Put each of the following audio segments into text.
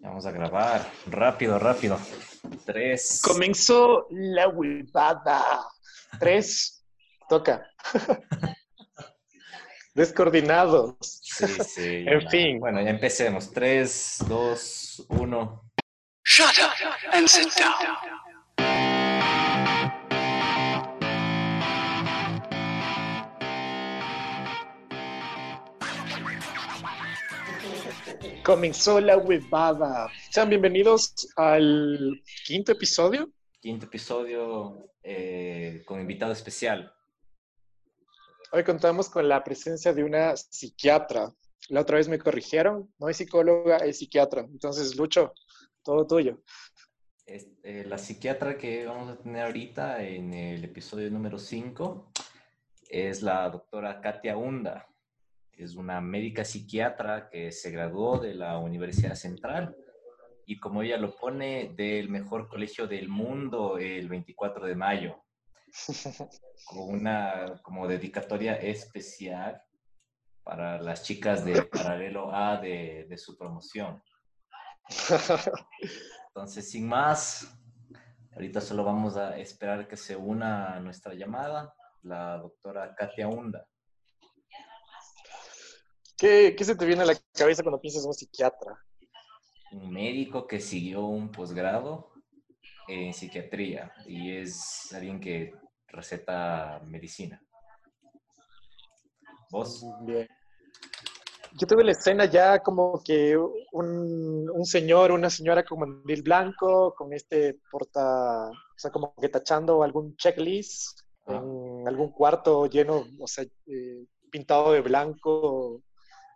Vamos a grabar. Rápido, rápido. Tres. Comenzó la huevada. Tres. Toca. Descoordinados. Sí, sí. En ya. fin. Bueno, ya empecemos. Tres, dos, uno. Shut up and sit down. Comenzó la huevada. Sean bienvenidos al quinto episodio. Quinto episodio eh, con invitado especial. Hoy contamos con la presencia de una psiquiatra. La otra vez me corrigieron, no es psicóloga, es psiquiatra. Entonces, Lucho, todo tuyo. Eh, la psiquiatra que vamos a tener ahorita en el episodio número 5 es la doctora Katia Hunda. Es una médica psiquiatra que se graduó de la Universidad Central y como ella lo pone, del mejor colegio del mundo el 24 de mayo, con una como dedicatoria especial para las chicas de paralelo A de, de su promoción. Entonces, sin más, ahorita solo vamos a esperar que se una nuestra llamada la doctora Katia Hunda. ¿Qué, ¿Qué se te viene a la cabeza cuando piensas en un psiquiatra? un médico que siguió un posgrado en psiquiatría y es alguien que receta medicina. ¿Vos? Bien. Yo tuve la escena ya como que un, un señor, una señora con mandil blanco, con este porta, o sea, como que tachando algún checklist Ah. en algún cuarto lleno, o sea, eh, pintado de blanco,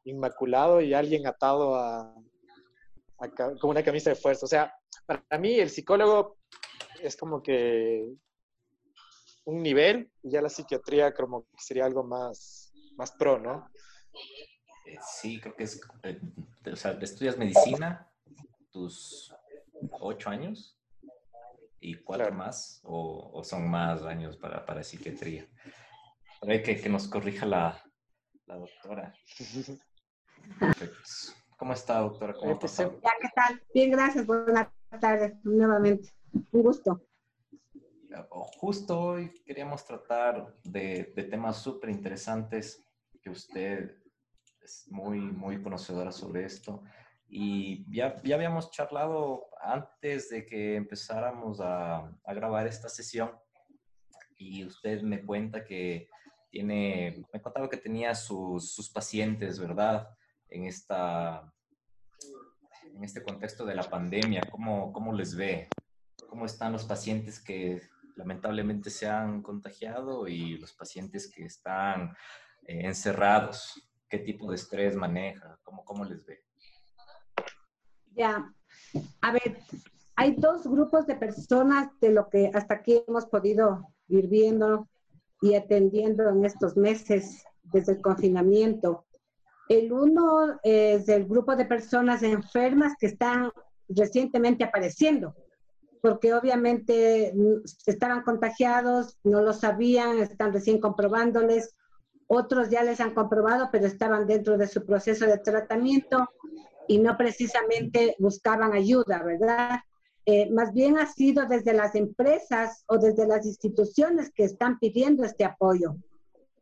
inmaculado y alguien atado a, a con una camisa de fuerza. O sea, para mí el psicólogo es como que un nivel y ya la psiquiatría como que sería algo más, más pro, ¿no? Eh, sí, creo que es, eh, o sea, estudias medicina tus ocho años y cuatro Claro. más o, o son más años para, para psiquiatría. A ver que, que nos corrija la, la doctora. Perfecto. ¿Cómo está, doctora? ¿Cómo pasado? Ya, ¿qué tal? Bien, gracias. Buenas tardes nuevamente. Un gusto. Justo hoy queríamos tratar de, de temas súper interesantes que usted es muy, muy conocedora sobre esto. Y ya, ya habíamos charlado antes de que empezáramos a, a grabar esta sesión y usted me cuenta que tiene, me contaba que tenía sus, sus pacientes, ¿verdad? En, esta, en este contexto de la pandemia, ¿cómo, cómo les ve? ¿Cómo están los pacientes que lamentablemente se han contagiado y los pacientes que están eh, encerrados? ¿Qué tipo de estrés maneja? ¿Cómo, cómo les ve? Ya. A ver, hay dos grupos de personas de lo que hasta aquí hemos podido ir viendo y atendiendo en estos meses desde el confinamiento. El uno es el grupo de personas enfermas que están recientemente apareciendo, porque obviamente mm, estaban contagiados, no lo sabían, están recién comprobándoles. Otros ya les han comprobado, pero estaban dentro de su proceso de tratamiento y no precisamente buscaban ayuda, ¿verdad? Eh, más bien ha sido desde las empresas o desde las instituciones que están pidiendo este apoyo,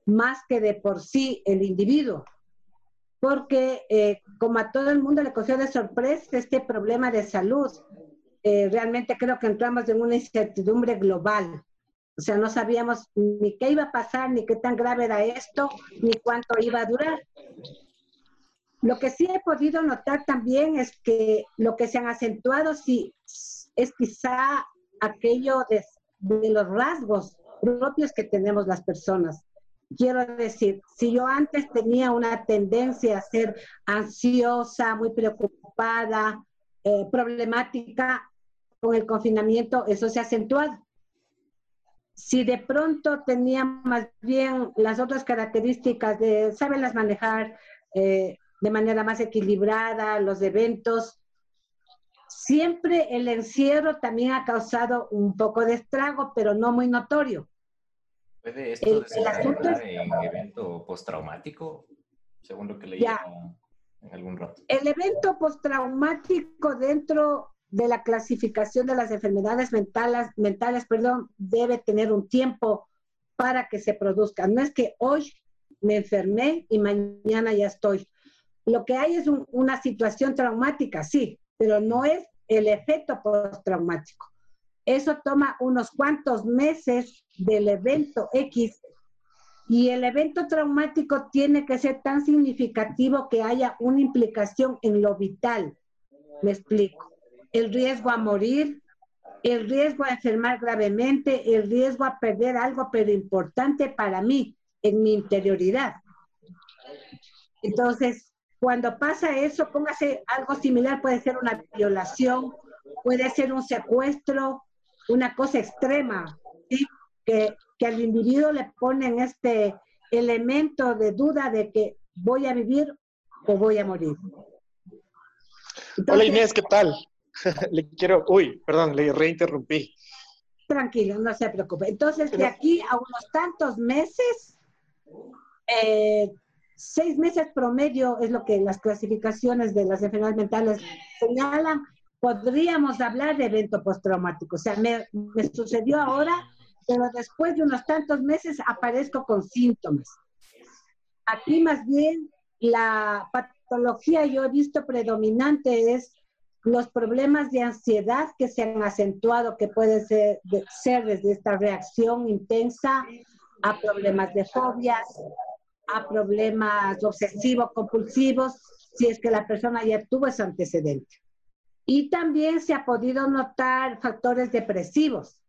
más que de por sí el individuo. Porque eh, como a todo el mundo le cogió de sorpresa este problema de salud, eh, realmente creo que entramos en una incertidumbre global. O sea, no sabíamos ni qué iba a pasar, ni qué tan grave era esto, ni cuánto iba a durar. Lo que sí he podido notar también es que lo que se han acentuado sí es quizá aquello de, de los rasgos propios que tenemos las personas. Quiero decir, si yo antes tenía una tendencia a ser ansiosa, muy preocupada, eh, problemática con el confinamiento, eso se ha acentuado. Si de pronto tenía más bien las otras características de saberlas manejar, eh, de manera más equilibrada, los eventos. Siempre el encierro también ha causado un poco de estrago, pero no muy notorio. ¿Puede esto El- el desencadenar en evento postraumático? Según lo que leí. Ya. en algún rato. El evento postraumático dentro de la clasificación de las enfermedades mentales, mentales perdón, debe tener un tiempo para que se produzca. No es que hoy me enfermé y mañana ya estoy. Lo que hay es una situación traumática, sí, pero no es el efecto postraumático. Eso toma unos cuantos meses del evento X y el evento traumático tiene que ser tan significativo que haya una implicación en lo vital. Me explico. El riesgo a morir, el riesgo a enfermar gravemente, el riesgo a perder algo, pero importante para mí, en mi interioridad. Entonces, cuando pasa eso, póngase algo similar, puede ser una violación, puede ser un secuestro, una cosa extrema, que, que al individuo le ponen este elemento de duda de que voy a vivir o voy a morir. Hola Inés, ¿qué tal? le quiero, uy, perdón, le reinterrumpí. Tranquilo, no se preocupe. Entonces, de aquí a unos tantos meses, eh, seis meses promedio es lo que las clasificaciones de las enfermedades mentales señalan, podríamos hablar de evento postraumático. O sea, me, sucedió ahora, pero después de unos tantos meses aparezco con síntomas. Aquí más bien la patología yo he visto predominante es los problemas de ansiedad que se han acentuado, que puede ser, ser desde esta reacción intensa a problemas de fobias, a problemas obsesivos compulsivos, si es que la persona ya tuvo ese antecedente. Y también se ha podido notar factores depresivos,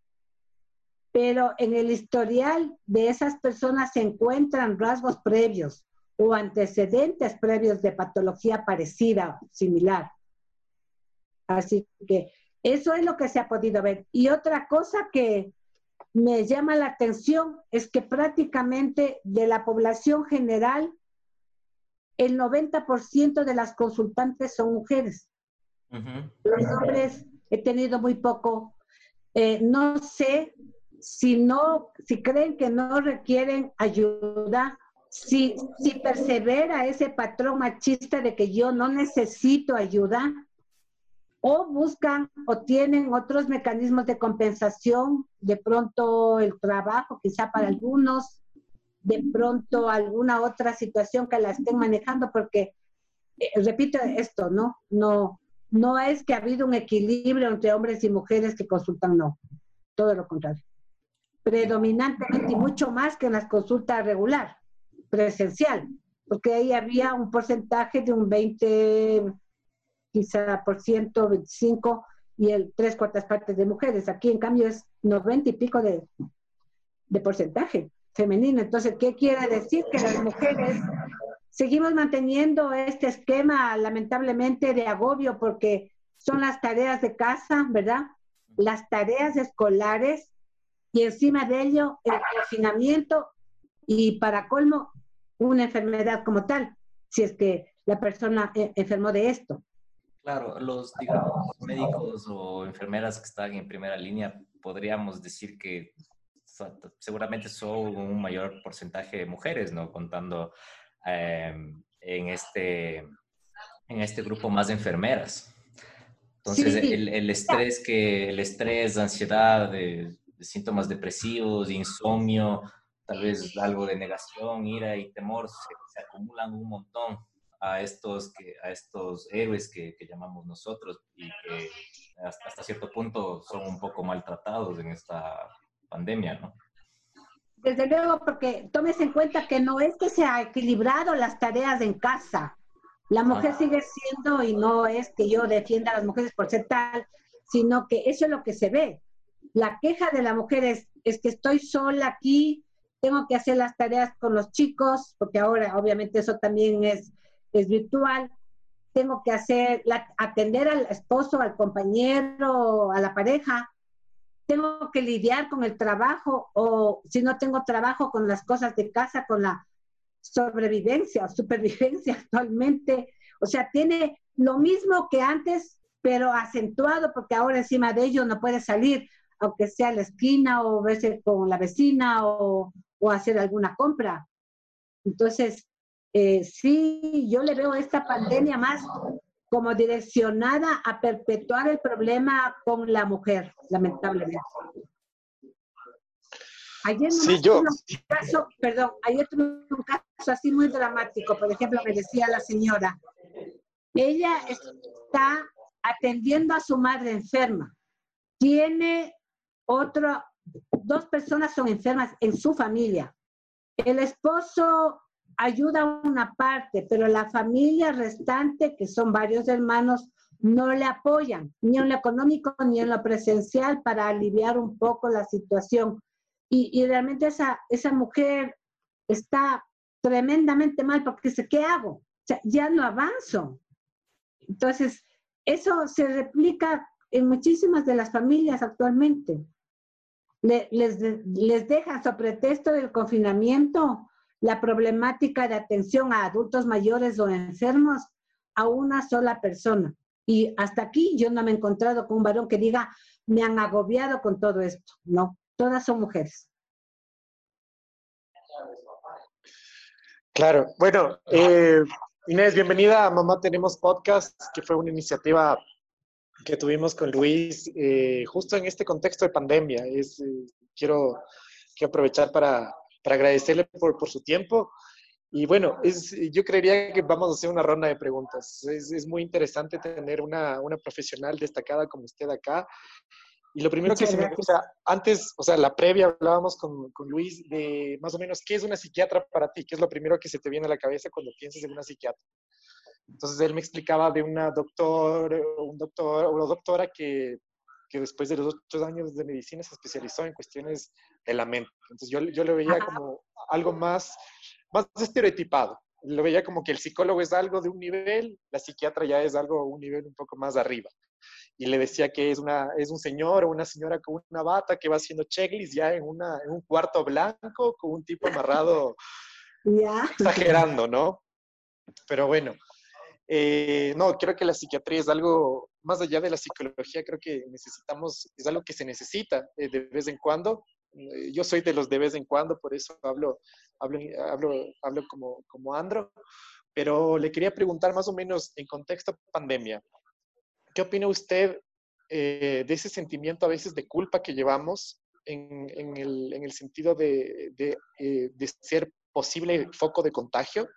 pero en el historial de esas personas se encuentran rasgos previos o antecedentes previos de patología parecida, similar. Así que eso es lo que se ha podido ver. Y otra cosa que me llama la atención es que prácticamente de la población general, el 90% de las consultantes son mujeres. Los hombres he tenido muy poco. Eh, no sé si no, si creen que no requieren ayuda, si, si persevera ese patrón machista de que yo no necesito ayuda, o buscan o tienen otros mecanismos de compensación, de pronto el trabajo, quizá para algunos, de pronto alguna otra situación que la estén manejando, porque, eh, repito esto, ¿no? No, no es que ha habido un equilibrio entre hombres y mujeres que consultan, no, todo lo contrario. Predominantemente y mucho más que en las consultas regular, presencial, porque ahí había un porcentaje de un 20, quizá por ciento, 25 y el tres cuartas partes de mujeres. Aquí en cambio es 90 y pico de, de porcentaje femenino. Entonces, ¿qué quiere decir? Que las mujeres seguimos manteniendo este esquema lamentablemente de agobio porque son las tareas de casa, ¿verdad? Las tareas escolares y encima de ello el confinamiento y para colmo una enfermedad como tal, si es que la persona eh, enfermó de esto. Claro, los, digamos, médicos o enfermeras que están en primera línea, podríamos decir que seguramente son un mayor porcentaje de mujeres, ¿no? Contando em, en, este, en este grupo más de enfermeras. Entonces, el, el, estrés que, el estrés, ansiedad, de, síntomas depresivos, insomnio, tal vez algo de negación, ira y temor, se acumulan un montón a estos, que, a estos héroes que, llamamos nosotros y que hasta, cierto punto son un poco maltratados en esta pandemia, ¿no? Desde luego, porque tomes en cuenta que no es que se ha equilibrado las tareas en casa. La mujer sigue siendo, y no es que yo defienda a las mujeres por ser tal, sino que eso es lo que se ve. La queja de la mujer es, es que estoy sola aquí, tengo que hacer las tareas con los chicos, porque ahora obviamente eso también es es virtual, tengo que hacer, atender al esposo, al compañero, a la pareja, tengo que lidiar con el trabajo o si no tengo trabajo con las cosas de casa, con la sobrevivencia o supervivencia actualmente. O sea, tiene lo mismo que antes, pero acentuado porque ahora encima de ello no puede salir, aunque sea a la esquina o verse con la vecina o, o hacer alguna compra. Entonces, eh, sí, yo le veo esta pandemia más como direccionada a perpetuar el problema con la mujer, lamentablemente. Ayer sí, yo. Un caso, perdón, ayer tuve un caso así muy dramático. Por ejemplo, me decía la señora, ella está atendiendo a su madre enferma. Tiene otro, dos personas son enfermas en su familia. El esposo ayuda a una parte, pero la familia restante, que son varios hermanos, no le apoyan, ni en lo económico ni en lo presencial, para aliviar un poco la situación. Y, realmente esa, esa mujer está tremendamente mal porque dice, ¿qué hago? O sea, ya no avanzo. Entonces, eso se replica en muchísimas de las familias actualmente. les, les dejan, sobre pretexto del confinamiento, la problemática de atención a adultos mayores o enfermos a una sola persona. Y hasta aquí yo no me he encontrado con un varón que diga, me han agobiado con todo esto. No, todas son mujeres. Claro, bueno, eh, Inés, bienvenida a Mamá Tenemos Podcast, que fue una iniciativa que tuvimos con Luis eh, justo en este contexto de pandemia. Es, eh, quiero, quiero aprovechar para para agradecerle por, por su tiempo. Y bueno, es, yo creería que vamos a hacer una ronda de preguntas. Es, es muy interesante tener una, una, profesional destacada como usted acá. Y lo primero que se me gusta, antes, o sea, la previa hablábamos con, con, Luis de más o menos qué es una psiquiatra para ti, qué es lo primero que se te viene a la cabeza cuando piensas en una psiquiatra. Entonces él me explicaba de una doctor, un doctor o una doctora que que después de los ocho años de medicina se especializó en cuestiones de la mente. Entonces yo, yo lo veía como algo más, más estereotipado. Lo veía como que el psicólogo es algo de un nivel, la psiquiatra ya es algo un nivel un poco más arriba. Y le decía que es, una, es un señor o una señora con una bata que va haciendo checklist ya en, una, en un cuarto blanco con un tipo amarrado, exagerando, ¿no? Pero bueno, eh, no, creo que la psiquiatría es algo, más allá de la psicología, creo que necesitamos, es algo que se necesita eh, de vez en cuando. Eh, yo soy de los de vez en cuando, por eso hablo, hablo, hablo, como, como Andro, pero le quería preguntar más o menos en contexto pandemia, ¿qué opina usted de ese sentimiento a veces de culpa que llevamos en, el, en el, sentido de, de ser posible foco de contagio?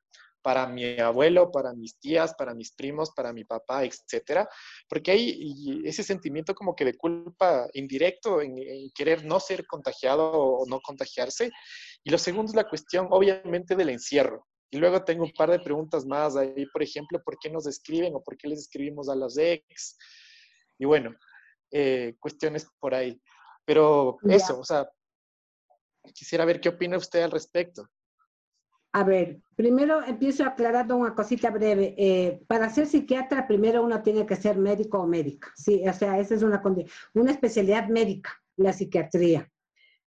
Para mi abuelo, para mis tías, para mis primos, para mi papá, etcétera, porque hay ese sentimiento como que de culpa indirecto en, querer no ser contagiado o no contagiarse. Y lo segundo es la cuestión, obviamente, del encierro. Y luego tengo un par de preguntas más ahí, por ejemplo, ¿por qué nos escriben o por qué les escribimos a las ex? Y bueno, eh, cuestiones por ahí. Pero eso, o sea, quisiera ver qué opina usted al respecto. A ver, primero empiezo aclarando una cosita breve. Eh, para ser psiquiatra, primero uno tiene que ser médico o médica. Sí, o sea, esa es una, una especialidad médica, la psiquiatría.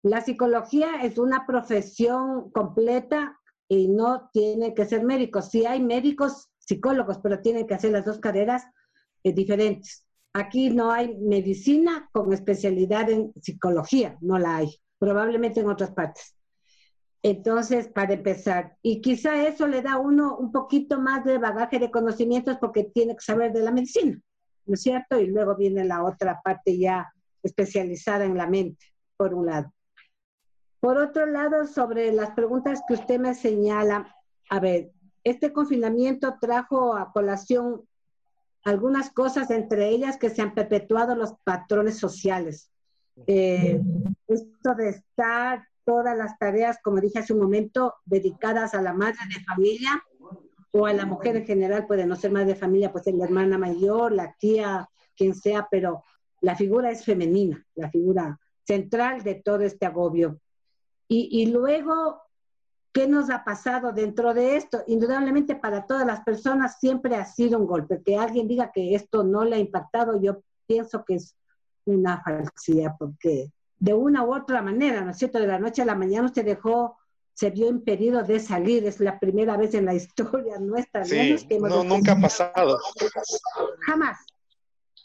La psicología es una profesión completa y no tiene que ser médico. Sí hay médicos, psicólogos, pero tienen que hacer las dos carreras eh, diferentes. Aquí no hay medicina con especialidad en psicología, no la hay. Probablemente en otras partes. Entonces, para empezar, y quizá eso le da a uno un poquito más de bagaje de conocimientos porque tiene que saber de la medicina, ¿no es cierto? Y luego viene la otra parte ya especializada en la mente, por un lado. Por otro lado, sobre las preguntas que usted me señala, a ver, este confinamiento trajo a colación algunas cosas, entre ellas que se han perpetuado los patrones sociales. Eh, esto de estar todas las tareas, como dije hace un momento, dedicadas a la madre de familia o a la mujer en general, puede no ser madre de familia, puede ser la hermana mayor, la tía, quien sea, pero la figura es femenina, la figura central de todo este agobio. Y, y luego, ¿qué nos ha pasado dentro de esto? Indudablemente para todas las personas siempre ha sido un golpe. Que alguien diga que esto no le ha impactado, yo pienso que es una falsidad, porque de una u otra manera, ¿no es cierto? De la noche a la mañana usted dejó, se vio impedido de salir, es la primera vez en la historia nuestra. Sí, no, nunca ha pasado. Jamás.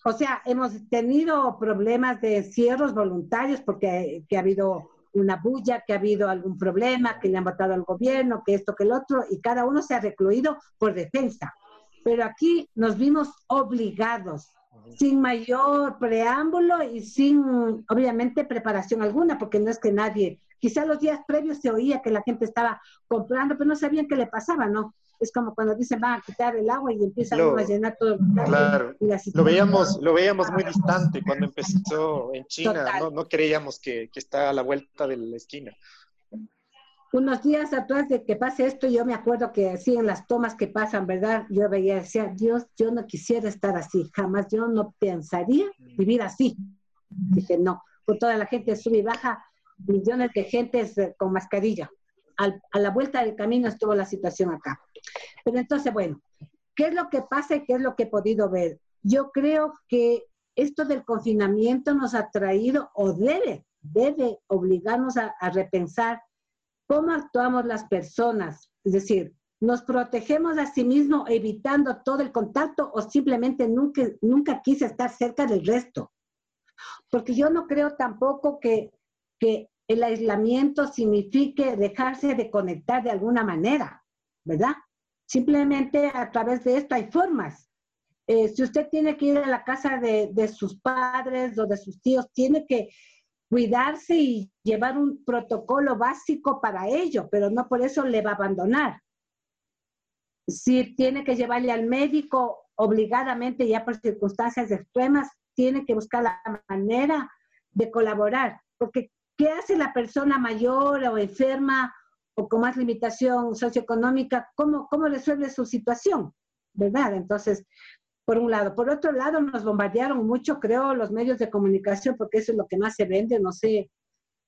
O sea, hemos tenido problemas de encierros voluntarios porque que ha habido una bulla, que ha habido algún problema, que le han votado al gobierno, que esto, que el otro, y cada uno se ha recluido por defensa. Pero aquí nos vimos obligados, sin mayor preámbulo y sin, obviamente, preparación alguna, porque no es que nadie, quizá los días previos se oía que la gente estaba comprando, pero no sabían qué le pasaba, ¿no? es como cuando dicen van a quitar el agua y empiezan a llenar todo el Claro, lo veíamos, lo veíamos muy distante cuando empezó en China, no, no, creíamos que, que está a la vuelta de la esquina. Unos días atrás de que pase esto, yo me acuerdo que así en las tomas que pasan, ¿verdad? Yo veía, decía, Dios, yo no quisiera estar así, jamás, yo no pensaría vivir así. Dije, no, con toda la gente sube y baja, millones de gente con mascarilla a la vuelta del camino estuvo la situación acá. Pero entonces, bueno, ¿qué es lo que pasa y qué es lo que he podido ver? Yo creo que esto del confinamiento nos ha traído o debe, debe obligarnos a, repensar cómo actuamos las personas. Es decir, ¿nos protegemos a sí mismos evitando todo el contacto o simplemente nunca, nunca quise estar cerca del resto? Porque yo no creo tampoco que, que el aislamiento signifique dejarse de conectar de alguna manera, ¿verdad? Simplemente a través de esto hay formas. Eh, si usted tiene que ir a la casa de, de sus padres o de sus tíos, tiene que cuidarse y llevar un protocolo básico para ello, pero no por eso le va a abandonar. Si tiene que llevarle al médico obligadamente, ya por circunstancias extremas, tiene que buscar la manera de colaborar, porque ¿Qué hace la persona mayor o enferma o con más limitación socioeconómica? ¿Cómo, cómo resuelve su situación? ¿Verdad? Entonces, por un lado. Por otro lado, nos bombardearon mucho, creo, los medios de comunicación, porque eso es lo que más se vende. No sé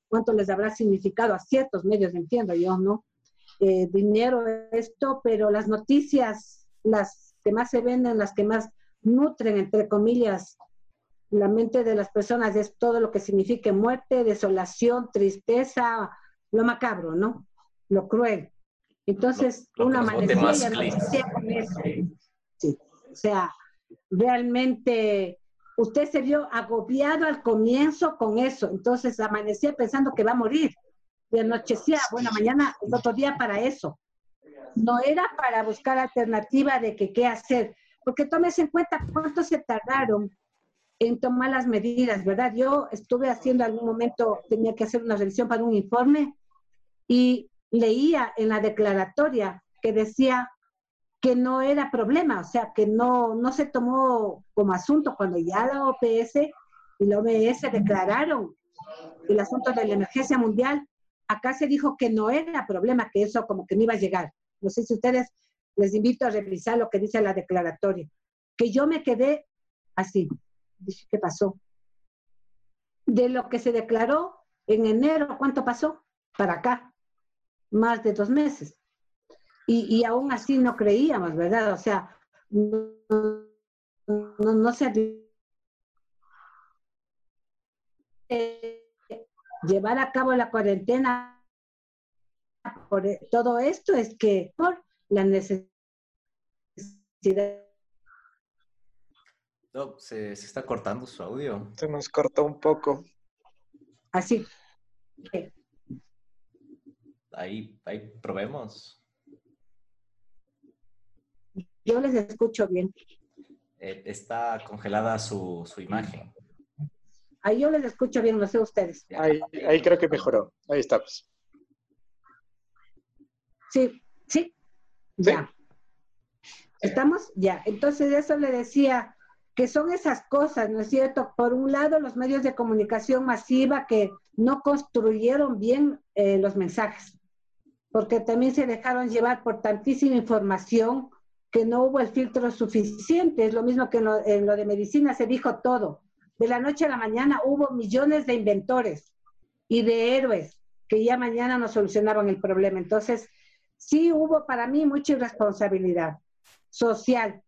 cuánto les habrá significado a ciertos medios, entiendo yo, ¿no? Eh, dinero, esto, pero las noticias, las que más se venden, las que más nutren, entre comillas, la mente de las personas es todo lo que signifique muerte, desolación, tristeza, lo macabro, ¿no? Lo cruel. Entonces, una amanecía con eso. Sí. O sea, realmente usted se vio agobiado al comienzo con eso. Entonces, amanecía pensando que va a morir. Y anochecía, bueno, mañana, el otro día para eso. No era para buscar alternativa de que qué hacer. Porque tómese en cuenta cuánto se tardaron en tomar las medidas, ¿verdad? Yo estuve haciendo algún momento, tenía que hacer una revisión para un informe y leía en la declaratoria que decía que no era problema, o sea, que no, no se tomó como asunto cuando ya la OPS y la OMS declararon el asunto de la emergencia mundial, acá se dijo que no era problema, que eso como que no iba a llegar. No sé si ustedes les invito a revisar lo que dice la declaratoria, que yo me quedé así, Dije, ¿qué pasó? De lo que se declaró en enero, ¿cuánto pasó? Para acá, más de dos meses. Y, y aún así no creíamos, ¿verdad? O sea, no, no, no se... llevar a cabo la cuarentena por todo esto es que por la necesidad no, se, está cortando su audio. Se nos cortó un poco. Así. Ahí, ahí probemos. Yo les escucho bien. Eh, está congelada su, imagen. Ahí yo les escucho bien, no sé ustedes. Ahí, ahí creo que mejoró. Ahí estamos. Sí, sí. Ya. ¿Estamos? Ya. Entonces, eso le decía que son esas cosas, ¿no es cierto? Por un lado, los medios de comunicación masiva que no construyeron bien eh, los mensajes, porque también se dejaron llevar por tantísima información que no hubo el filtro suficiente. Es lo mismo que en lo, en lo de medicina se dijo todo. De la noche a la mañana hubo millones de inventores y de héroes que ya mañana nos solucionaban el problema. Entonces, sí hubo para mí mucha irresponsabilidad social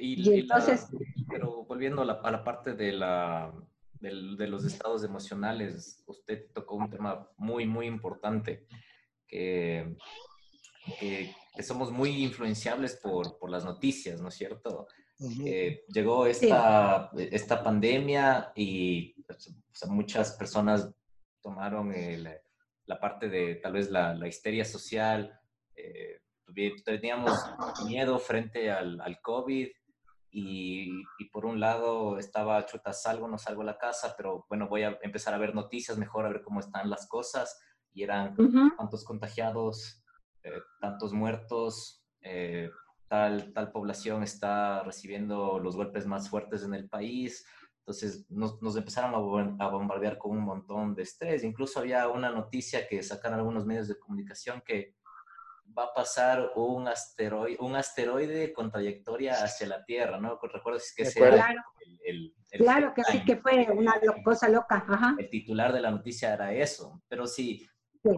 y, entonces... pero volviendo a la, a la parte de, la, de, los estados emocionales, usted tocó un tema muy, muy importante, que, que, somos muy influenciables por, por, las noticias, ¿no es cierto? llegó esta, esta pandemia y muchas personas tomaron la parte de tal vez la, la histeria social, eh, teníamos miedo frente al, al COVID y, y, por un lado estaba, chuta, salgo, no salgo a la casa, pero bueno, voy a empezar a ver noticias mejor, a ver cómo están las cosas y eran tantos contagiados, eh, tantos muertos, eh, tal, tal población está recibiendo los golpes más fuertes en el país. Entonces nos, nos empezaron a, bombardear con un montón de estrés. Incluso había una noticia que sacaron algunos medios de comunicación que va a pasar un asteroide, un asteroide con trayectoria hacia la Tierra, ¿no? Recuerdo que sea claro. el, claro que sí, que fue una cosa loca. Ajá. El titular de la noticia era eso. Pero sí,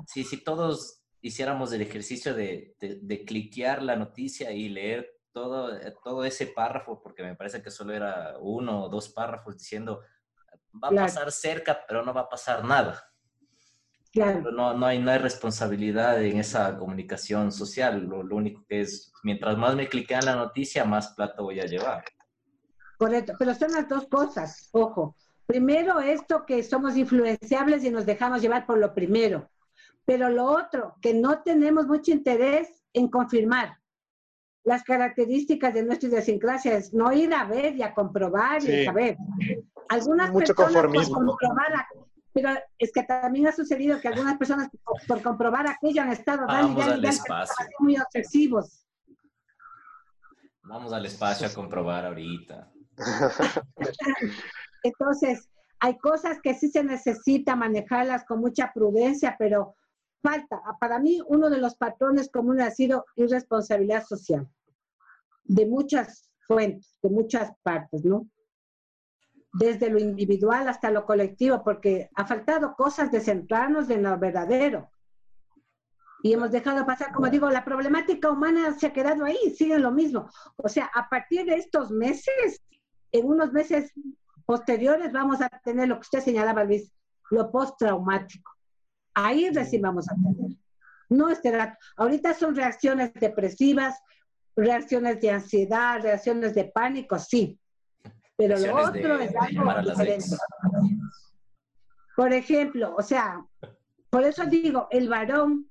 si, si todos hiciéramos el ejercicio de, de, cliquear la noticia y leer todo, todo ese párrafo, porque me parece que solo era uno o dos párrafos diciendo, va a pasar cerca, pero no va a pasar nada. Claro. No, no, hay, no hay responsabilidad en esa comunicación social. Lo, lo único que es, mientras más me cliquean la noticia, más plato voy a llevar. Correcto, pero son las dos cosas, ojo. Primero, esto que somos influenciables y nos dejamos llevar por lo primero. Pero lo otro, que no tenemos mucho interés en confirmar las características de nuestra idiosincrasia, es no ir a ver y a comprobar y a saber. Algunas mucho personas conformismo. pero es que también ha sucedido que algunas personas por comprobar aquello han estado Vamos al espacio. muy obsesivos. Vamos al espacio a comprobar ahorita. Entonces, hay cosas que sí se necesita manejarlas con mucha prudencia, pero falta. Para mí, uno de los patrones comunes ha sido irresponsabilidad social, de muchas fuentes, de muchas partes, ¿no? Desde lo individual hasta lo colectivo, porque ha faltado cosas de centrarnos en lo verdadero. Y hemos dejado pasar, como digo, la problemática humana se ha quedado ahí, sigue lo mismo. O sea, a partir de estos meses, en unos meses posteriores vamos a tener lo que usted señalaba, Luis, lo postraumático. Ahí recién vamos a tener. No esperar. Ahorita son reacciones depresivas, reacciones de ansiedad, reacciones de pánico, sí. Pero lo otro es algo diferente. Por ejemplo, o sea, por eso digo, el varón,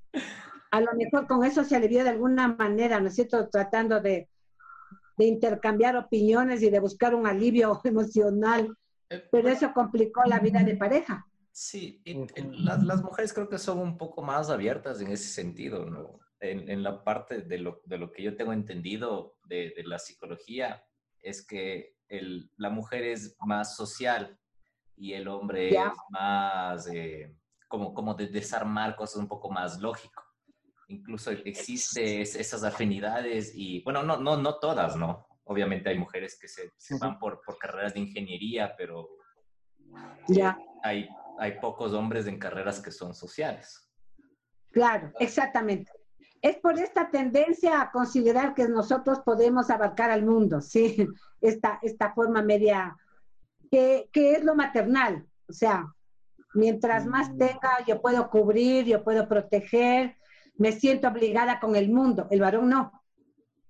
a lo mejor con eso se alivió de alguna manera, ¿no es cierto? Tratando de, de intercambiar opiniones y de buscar un alivio emocional, eh, pero eso complicó la vida de pareja. Sí, las, las, mujeres creo que son un poco más abiertas en ese sentido, ¿no? En, en la parte de lo, de lo, que yo tengo entendido de, de la psicología, es que el, la mujer es más social y el hombre es más eh, como, como de desarmar cosas un poco más lógico. Incluso existe esas afinidades y, bueno, no, no, no todas, ¿no? Obviamente hay mujeres que se, se van por, por carreras de ingeniería, pero ya. hay hay pocos hombres en carreras que son sociales. Claro, exactamente. Es por esta tendencia a considerar que nosotros podemos abarcar al mundo, ¿sí? Esta, esta forma media, que, que es lo maternal. O sea, mientras más mm. tenga, yo puedo cubrir, yo puedo proteger, me siento obligada con el mundo. El varón no.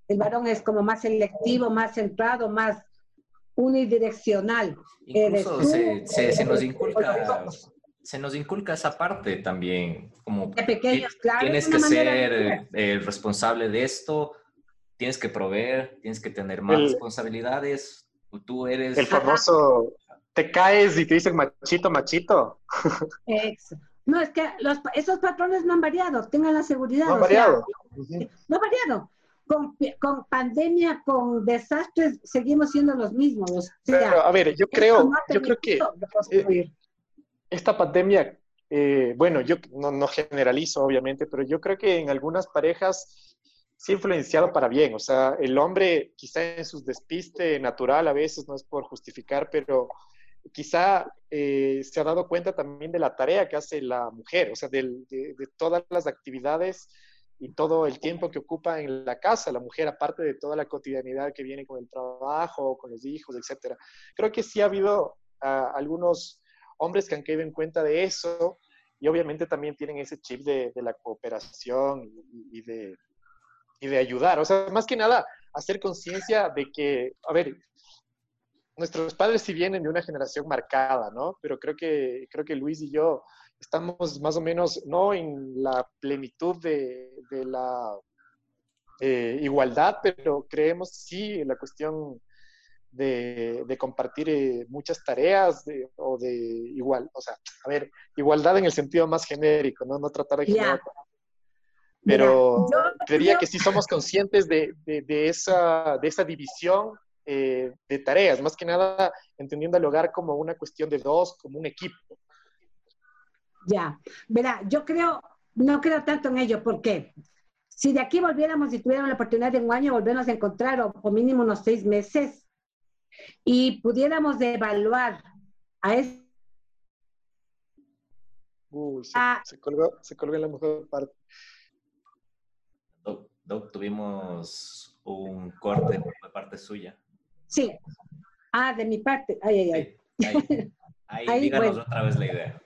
El varón es como más selectivo, más centrado, más unidireccional. Incluso se, se, nos inculca, se nos inculca esa parte también, como de pequeños, claro, tienes que ser eh, responsable de esto, tienes que proveer, tienes que tener más responsabilidades, tú eres... El famoso, te caes y te dicen machito, machito. No, es que los, esos patrones no han variado, tengan la seguridad. No han variado. no han variado con, pandemia, con desastres, seguimos siendo los mismos. Pero, a ver, yo creo, yo creo que eh, esta pandemia, eh, bueno, yo no, no, generalizo, obviamente, pero yo creo que en algunas parejas sí ha influenciado para bien. O sea, el hombre quizá en su despiste natural a veces, no es por justificar, pero quizá eh, se ha dado cuenta también de la tarea que hace la mujer, o sea, de, de, de todas las actividades y todo el tiempo que ocupa en la casa la mujer, aparte de toda la cotidianidad que viene con el trabajo, con los hijos, etc. Creo que sí ha habido uh, algunos hombres que han caído en cuenta de eso y obviamente también tienen ese chip de, de la cooperación y, y, de, y de ayudar. O sea, más que nada, hacer conciencia de que, a ver, nuestros padres sí vienen de una generación marcada, ¿no? Pero creo que, creo que Luis y yo estamos más o menos, no en la plenitud de, de la eh, igualdad, pero creemos sí en la cuestión de, de compartir eh, muchas tareas o de igual, o sea, a ver, igualdad en el sentido más genérico, ¿no? No tratar de generar. Pero creería que sí somos conscientes de, de, esa, de esa división eh, de tareas, más que nada entendiendo el hogar como una cuestión de dos, como un equipo. Ya, verá, yo creo, no creo tanto en ello, porque si de aquí volviéramos y tuviéramos la oportunidad de un año volvernos a encontrar, o, mínimo unos seis meses, y pudiéramos evaluar a ese... Uy, se, ah. se, colgó, se colgó en la mejor parte. Doc, tuvimos un corte por parte suya. Sí. Ah, de mi parte. Ay, ay, ay. Ahí, díganos otra vez la idea.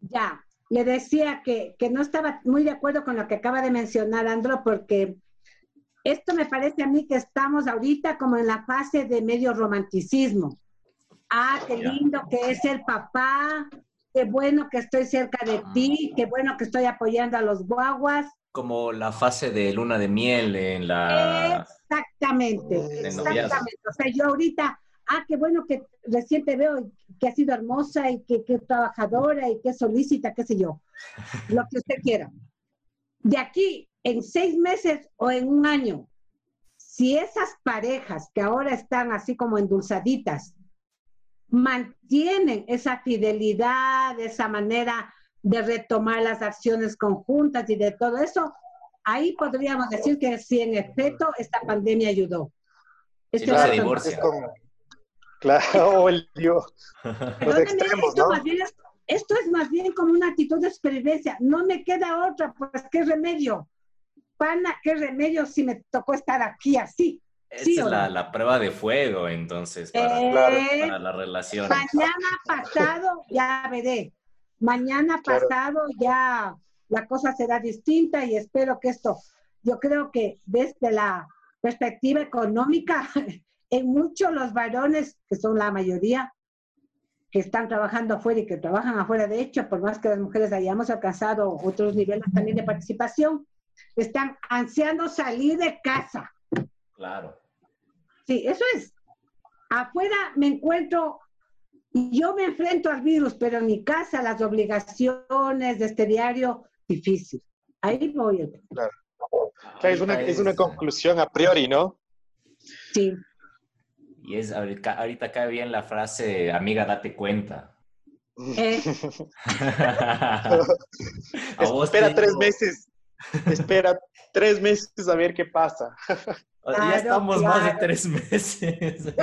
Ya, le decía que, que, no estaba muy de acuerdo con lo que acaba de mencionar Andro, porque esto me parece a mí que estamos ahorita como en la fase de medio romanticismo. Ah, qué lindo que es el papá, qué bueno que estoy cerca de ti, qué bueno que estoy apoyando a los guaguas. Como la fase de luna de miel en la... Exactamente, exactamente. O sea, yo ahorita, ah, qué bueno que recién te veo, que ha sido hermosa y que, que trabajadora y que solícita, qué sé yo, lo que usted quiera. De aquí, en seis meses o en un año, si esas parejas que ahora están así como endulzaditas, mantienen esa fidelidad, esa manera de retomar las acciones conjuntas y de todo eso, ahí podríamos decir que sí, en efecto, esta pandemia ayudó. Si no se divorcia. Claro, el Dios. Los extremos, esto, ¿no? es, esto es más bien como una actitud de supervivencia. No me queda otra, pues qué remedio. Pana, qué remedio si me tocó estar aquí así. Esa es la, la, prueba de fuego, entonces, para, eh, para la relación. Mañana pasado ya veré. Mañana pasado ya la cosa será distinta y espero que esto, yo creo que desde la perspectiva económica, en muchos los varones, que son la mayoría, que están trabajando afuera y que trabajan afuera, de hecho, por más que las mujeres hayamos alcanzado otros niveles también de participación, están ansiando salir de casa. Claro. Sí, eso es. Afuera me encuentro yo me enfrento al virus, pero en mi casa las obligaciones de este diario difícil. Ahí voy. Claro. es, una, es una conclusión a priori, ¿no? Sí. Y es ahorita, cae bien la frase, amiga, date cuenta. Eh. espera tres meses. Espera tres meses a ver qué pasa. ya estamos más de tres meses.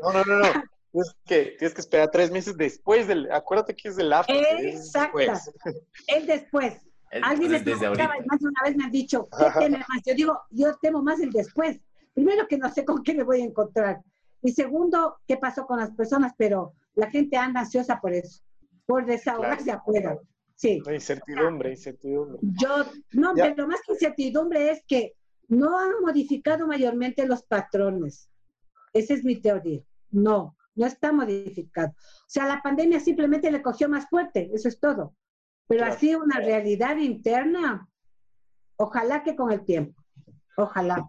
no, no, no, no. Tienes que, tienes que esperar tres meses después del. Acuérdate que es del after. Exacto. Es después. Alguien me preguntaba, más de una vez me han dicho, ¿qué teme más? Yo digo, yo temo más el después. Primero que no sé con qué me voy a encontrar. Y segundo, qué pasó con las personas, pero la gente anda ansiosa por eso, por desahogarse claro. afuera. Sí. Incertidumbre, incertidumbre. Yo, no, pero más que incertidumbre es que no han modificado mayormente los patrones. Esa es mi teoría. No, no está modificado. O sea, la pandemia simplemente le cogió más fuerte, eso es todo. Pero así una realidad interna, ojalá que con el tiempo, ojalá.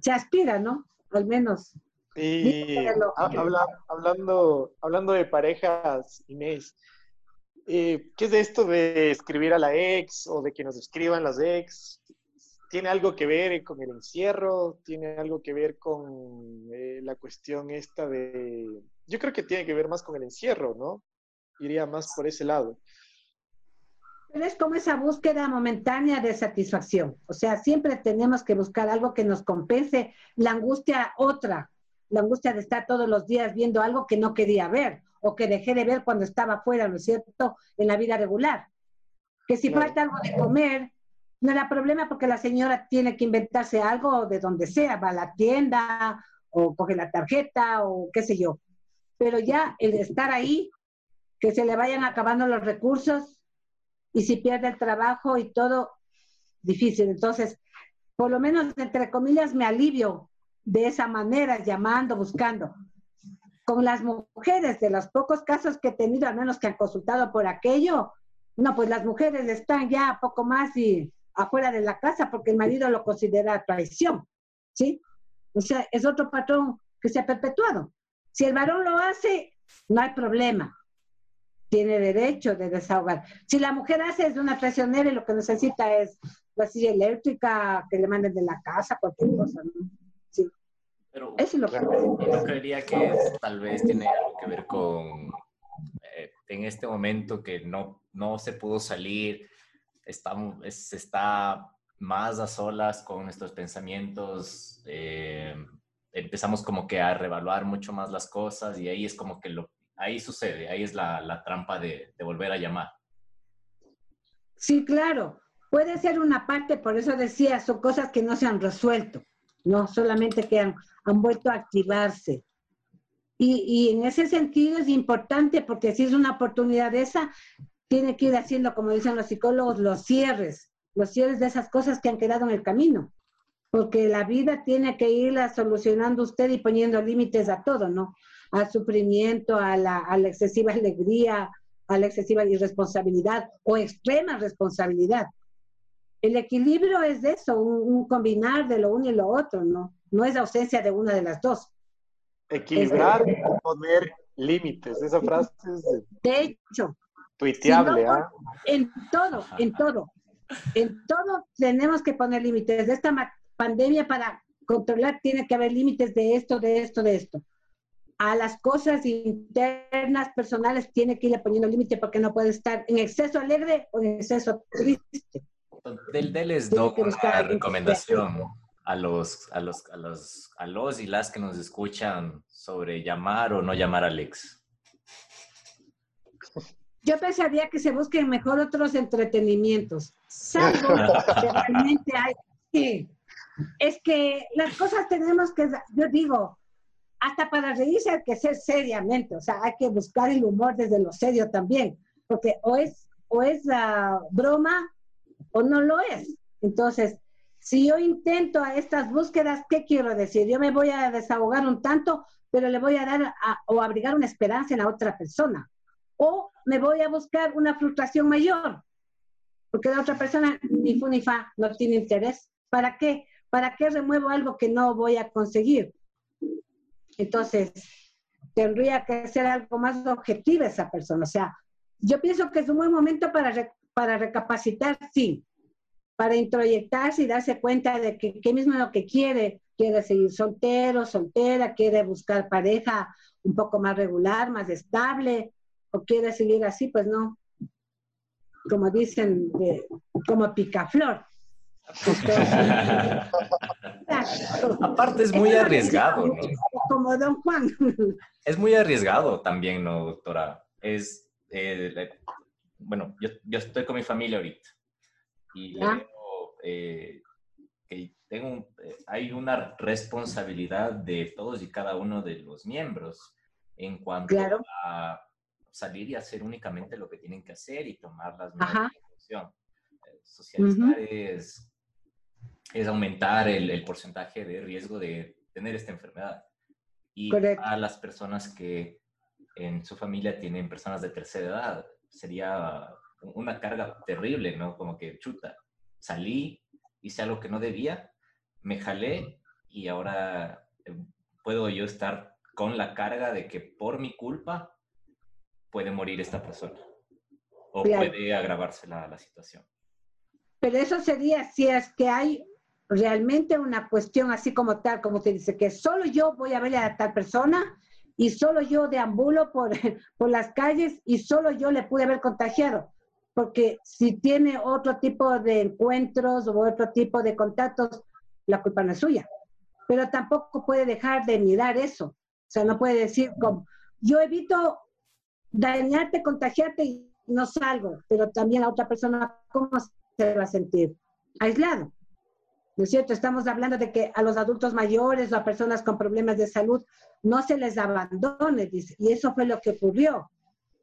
Se aspira, ¿no? Al menos. Y habla, hablando, hablando de parejas, Inés, eh, ¿qué es de esto de escribir a la ex o de que nos escriban las ex? ¿Tiene algo que ver con el encierro? ¿Tiene algo que ver con eh, la cuestión esta de... Yo creo que tiene que ver más con el encierro, ¿no? Iría más por ese lado. Pero es como esa búsqueda momentánea de satisfacción. O sea, siempre tenemos que buscar algo que nos compense la angustia otra, la angustia de estar todos los días viendo algo que no quería ver o que dejé de ver cuando estaba fuera, ¿no es cierto?, en la vida regular. Que si falta algo de comer, no era problema porque la señora tiene que inventarse algo de donde sea, va a la tienda o coge la tarjeta o qué sé yo. Pero ya el estar ahí, que se le vayan acabando los recursos y si pierde el trabajo y todo, difícil. Entonces, por lo menos, entre comillas, me alivio de esa manera, llamando, buscando. con las mujeres, de los pocos casos que he tenido, al menos que han consultado por aquello, no, pues las mujeres están ya poco más y afuera de la casa porque el marido lo considera traición, ¿sí? O sea, es otro patrón que se ha perpetuado. Si el varón lo hace, no hay problema. Tiene derecho de desahogar. Si la mujer hace es una traicionera y lo que necesita es la silla eléctrica, que le manden de la casa, cualquier cosa, ¿no? Pero Eso es lo que yo creería que tal vez tiene algo que ver con eh, en este momento que no, no se pudo salir, estamos, es- está más a solas con nuestros pensamientos, eh, empezamos como que a revaluar mucho más las cosas y ahí es como que lo, ahí sucede, ahí es la, la trampa de, de volver a llamar. Sí, claro. Puede ser una parte, por eso decía, son cosas que no se han resuelto, no solamente que han, vuelto a activarse. Y, y en ese sentido es importante porque si es una oportunidad esa, tiene que ir haciendo, como dicen los psicólogos, los cierres, los cierres de esas cosas que han quedado en el camino. Porque la vida tiene que irla solucionando usted y poniendo límites a todo, ¿no? Al sufrimiento, a la, a la excesiva alegría, a la excesiva irresponsabilidad o extrema responsabilidad. El equilibrio es de eso, un, un combinar de lo uno y lo otro, ¿no? No es ausencia de una de las dos. Equilibrar y poner límites. Esa frase es de- De hecho, tuiteable, Si no, ¿ah? en todo, en todo, en todo tenemos que poner límites. De esta pandemia para controlar tiene que haber límites de esto, de esto, de esto. A las cosas internas, personales, tiene que irle poniendo límite porque no puede estar en exceso alegre o en exceso triste. Del, Tiene doy una recomendación a los, a, los, a, los, a los y las que nos escuchan sobre llamar o no llamar a Alex. Yo pensaría que se busquen mejor otros entretenimientos, salvo que realmente hay. Sí. Es que las cosas tenemos que, yo digo, hasta para reírse hay que ser seriamente, o sea, hay que buscar el humor desde lo serio también, porque o es, o es la broma o no lo es. Entonces, si yo intento a estas búsquedas, ¿qué quiero decir? Yo me voy a desahogar un tanto, pero le voy a dar o abrigar una esperanza en la otra persona. O me voy a buscar una frustración mayor, porque la otra persona ni fu ni fa, no tiene interés. ¿Para qué? ¿Para qué remuevo algo que no voy a conseguir? Entonces, tendría que ser algo más objetivo esa persona. O sea, yo pienso que es un buen momento para, para recapacitar, sí, para introyectarse y darse cuenta de que qué mismo es lo que quiere. Quiere seguir soltero, soltera, quiere buscar pareja un poco más regular, más estable, o quiere seguir así, pues no. Como dicen, de- como picaflor. Aparte es muy lo arriesgado, ¿no? Como Don Juan. Es muy arriesgado también, ¿no, doctora? Es, eh, bueno, yo, yo estoy con mi familia ahorita y Ya. veo, eh, que tengo un- eh, hay una responsabilidad de todos y cada uno de los miembros en cuanto Claro. a salir y hacer únicamente lo que tienen que hacer y tomar las medidas de. Eh, Socializar es, es aumentar el, el porcentaje de riesgo de tener esta enfermedad. Y Correcto. a las personas que en su familia tienen personas de tercera edad, sería una carga terrible, ¿no? Como que chuta, salí, hice algo que no debía, me jalé y ahora eh, puedo yo estar con la carga de que por mi culpa puede morir esta persona o puede agravarse la, la situación. Pero eso sería si es que hay realmente una cuestión así como tal, como te dice, que solo yo voy a ver a tal persona y solo yo deambulo por, por las calles y solo yo le pude haber contagiado. Porque si tiene otro tipo de encuentros o otro tipo de contactos, la culpa no es suya. Pero tampoco puede dejar de mirar eso. O sea, no puede decir como, yo evito dañarte, contagiarte y no salgo, pero también la otra persona, ¿cómo se va a sentir? Aislado. ¿No es cierto? Estamos hablando de que a los adultos mayores o a personas con problemas de salud no se les abandone, dice. Y eso fue lo que ocurrió.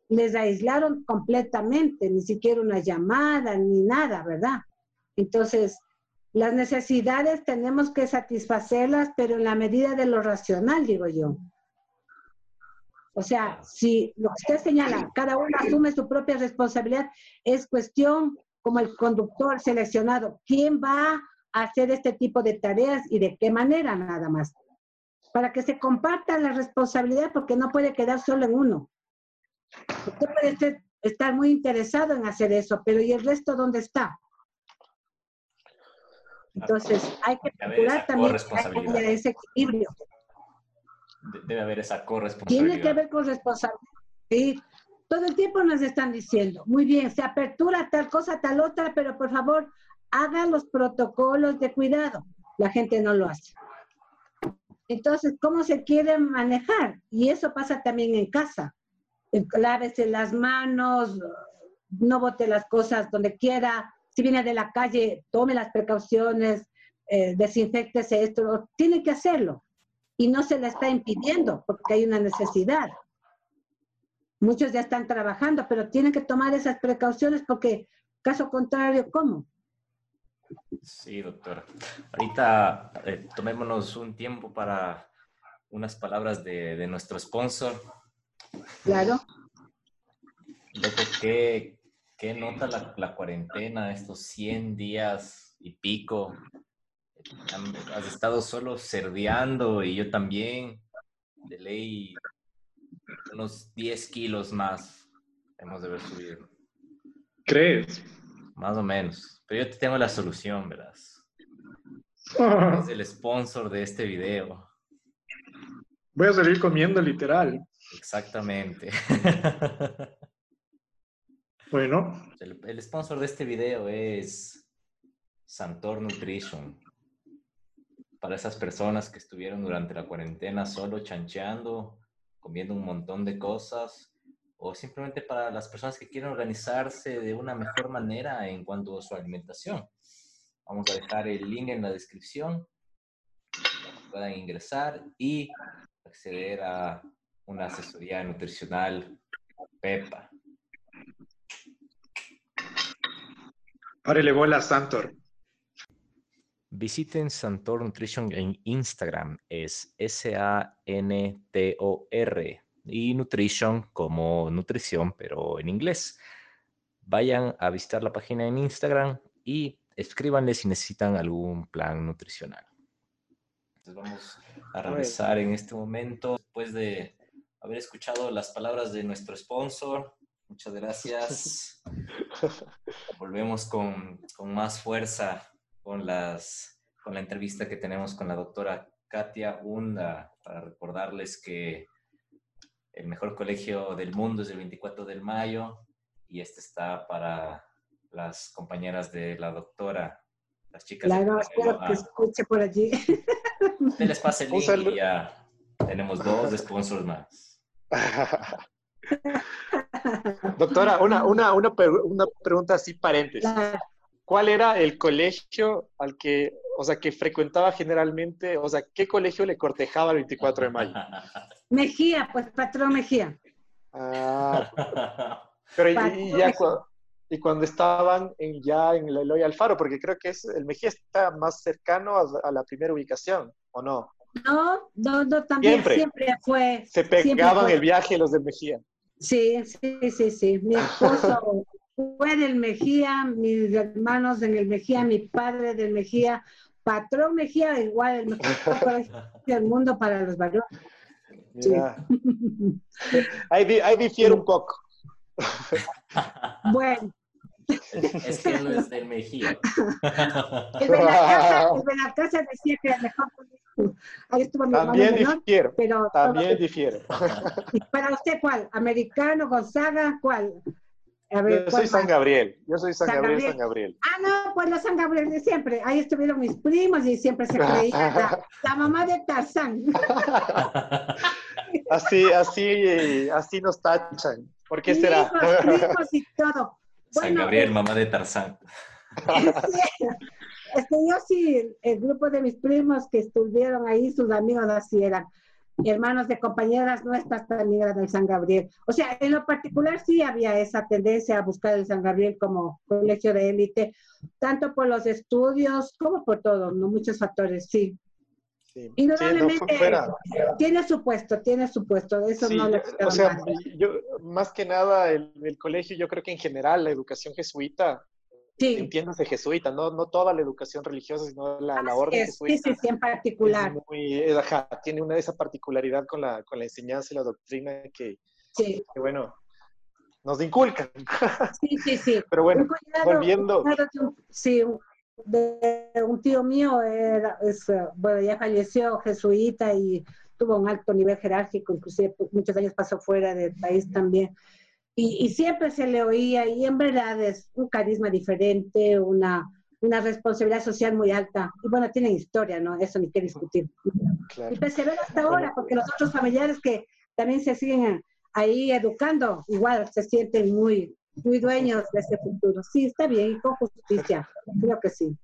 Les aislaron completamente, ni siquiera una llamada, ni nada, ¿verdad? Entonces, las necesidades tenemos que satisfacerlas, pero en la medida de lo racional, digo yo. O sea, si lo que usted señala, cada uno asume su propia responsabilidad, es cuestión como el conductor seleccionado, ¿quién va hacer este tipo de tareas y de qué manera nada más? Para que se comparta la responsabilidad porque no puede quedar solo en uno. Usted puede estar muy interesado en hacer eso, pero ¿y el resto dónde está? Entonces, hay que procurar también ese equilibrio. Debe haber esa corresponsabilidad. Tiene que haber corresponsabilidad. Sí. Todo el tiempo nos están diciendo, muy bien, se apertura tal cosa, tal otra, pero por favor, hagan los protocolos de cuidado. La gente no lo hace. Entonces, ¿cómo se quiere manejar? Y eso pasa también en casa. Lávese las manos, no bote las cosas donde quiera. Si viene de la calle, tome las precauciones, eh, desinfectese esto. Tiene que hacerlo. Y no se le está impidiendo porque hay una necesidad. Muchos ya están trabajando, pero tienen que tomar esas precauciones porque, caso contrario, ¿cómo? Sí, doctora. Ahorita eh, tomémonos un tiempo para unas palabras de, de nuestro sponsor. Claro. ¿qué, qué nota la, la, cuarentena, estos 100 días y pico? Has estado solo cerdeando y yo también. De ley, unos 10 kilos más hemos de haber subido. ¿Crees? Más o menos. Pero yo te tengo la solución, verás. Es el sponsor de este video. Voy a salir comiendo literal. Exactamente. Bueno. El, el, sponsor de este video es Santor Nutrition. Para esas personas que estuvieron durante la cuarentena solo chancheando, comiendo un montón de cosas, o simplemente para las personas que quieren organizarse de una mejor manera en cuanto a su alimentación. Vamos a dejar el link en la descripción para que puedan ingresar y acceder a una asesoría nutricional PEPA. Párele bola, Santor. Visiten Santor Nutrition en Instagram, es S-A-N-T-O-R y Nutrition como nutrición, pero en inglés. Vayan a visitar la página en Instagram y escríbanle si necesitan algún plan nutricional. Entonces vamos a regresar en este momento después de haber escuchado las palabras de nuestro sponsor. Muchas gracias. Volvemos con, con más fuerza con, las, con la entrevista que tenemos con la doctora Katia Hunda para recordarles que el mejor colegio del mundo es el 24 de mayo y este está para las compañeras de la doctora, las chicas. Claro, espero que escuche por allí. Se les pase el link y ya tenemos dos sponsors más. Doctora, una, una, una, una pregunta así paréntesis. ¿Cuál era el colegio al que, o sea, que frecuentaba generalmente, o sea, qué colegio le cortejaba el 24 de mayo? Mejía, pues patrón Mejía. Ah, pero y, ya y cuando estaban en, ya en el Eloy Alfaro, porque creo que es, el Mejía está más cercano a, la primera ubicación, ¿o no? No, no, no, también siempre, fue. Se pegaban el viaje los del Mejía. Sí, sí, sí, sí. Mi esposo fue del Mejía, mis hermanos en el Mejía, mi padre del Mejía, patrón Mejía, igual el mejor del mundo para los varones. Sí. Ahí, ahí difiere un poco. Bueno. Es que no es del Mejía. El de la casa, decía que era mejor Ahí estuvo mi También difiero. Pero También difiero. ¿Para usted cuál? ¿Americano, Gonzaga? ¿Cuál? Yo soy San Gabriel, yo soy San, Gabriel, San Gabriel. Ah, no, pues los San Gabriel de siempre. Ahí estuvieron mis primos y siempre se creía la, mamá de Tarzán. así, así, así nos tachan. ¿Por qué será? Primos, primos y todo. San Gabriel, mamá de Tarzán. Este, yo sí, el grupo de mis primos que estuvieron ahí, sus amigos así eran hermanos de compañeras nuestras también eran del San Gabriel. O sea, en lo particular sí había esa tendencia a buscar el San Gabriel como colegio de élite, tanto por los estudios como por todo, ¿no? Muchos factores, sí. Sí. Indudablemente Sí, no, fuera. tiene su puesto, tiene su puesto, eso Sí, no lo o sea, yo, más que nada el, el colegio, yo creo que en general la educación jesuita, sí, entiéndase jesuita, no, no toda la educación religiosa, sino la, la orden es, jesuita. sí, sí, en particular, muy, ajá, tiene una de esa particularidad con la, con la enseñanza y la doctrina que, sí, que, bueno, nos inculcan. sí, sí, sí. Pero bueno, Un volviendo. sí, un, de un tío mío, era, es, bueno, ya falleció, jesuita, y tuvo un alto nivel jerárquico, inclusive muchos años pasó fuera del país también. Y, y siempre se le oía, y en verdad es un carisma diferente, una, una responsabilidad social muy alta. Y bueno, tienen historia, ¿no? Eso ni que discutir. claro. Y persevera hasta ahora, porque los otros familiares que también se siguen ahí educando, igual se sienten muy, muy dueños de ese futuro. Sí, está bien, y con justicia. Creo que sí.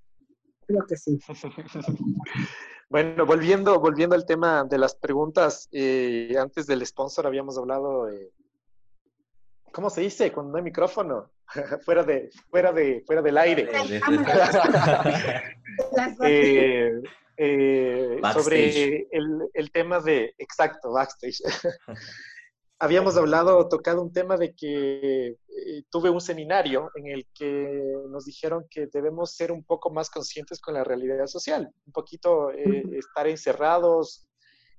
Creo que sí. Bueno, volviendo, volviendo al tema de las preguntas, eh, antes del sponsor habíamos hablado, eh, ¿cómo se dice? Cuando no hay micrófono, fuera de, fuera de, fuera del aire. Eh, eh, sobre el, el tema de, exacto, backstage. Habíamos hablado, tocado un tema de que eh, tuve un seminario en el que nos dijeron que debemos ser un poco más conscientes con la realidad social, un poquito eh, estar encerrados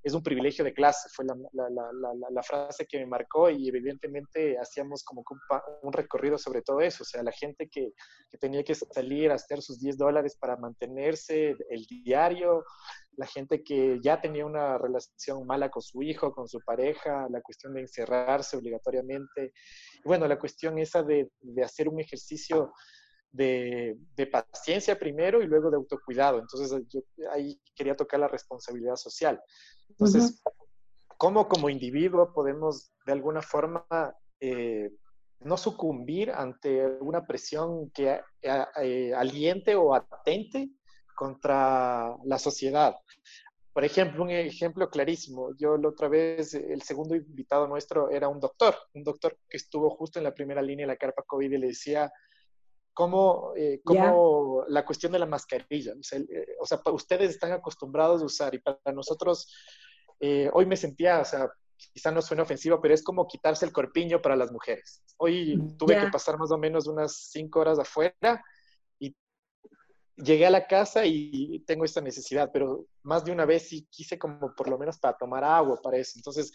es un privilegio de clase, fue la, la, la, la, frase que me marcó y evidentemente hacíamos como un, un recorrido sobre todo eso, o sea, la gente que, que tenía que salir a hacer sus 10 dólares para mantenerse, el diario, la gente que ya tenía una relación mala con su hijo, con su pareja, la cuestión de encerrarse obligatoriamente, y bueno, la cuestión esa de, de hacer un ejercicio de, de, paciencia primero y luego de autocuidado. Entonces, yo ahí quería tocar la responsabilidad social. Entonces, uh -huh. ¿cómo como individuo podemos de alguna forma eh, no sucumbir ante una presión que eh, aliente o atente contra la sociedad? Por ejemplo, un ejemplo clarísimo. Yo la otra vez, el segundo invitado nuestro era un doctor, un doctor que estuvo justo en la primera línea de la carpa COVID y le decía, cómo, eh, cómo yeah. la cuestión de la mascarilla. O sea, eh, o sea, ustedes están acostumbrados a usar y para nosotros, eh, hoy me sentía, o sea, quizá no suena ofensivo, pero es como quitarse el corpiño para las mujeres. Hoy tuve yeah. que pasar más o menos unas cinco horas afuera y llegué a la casa y tengo esta necesidad, pero más de una vez sí quise como por lo menos para tomar agua, para eso. Entonces,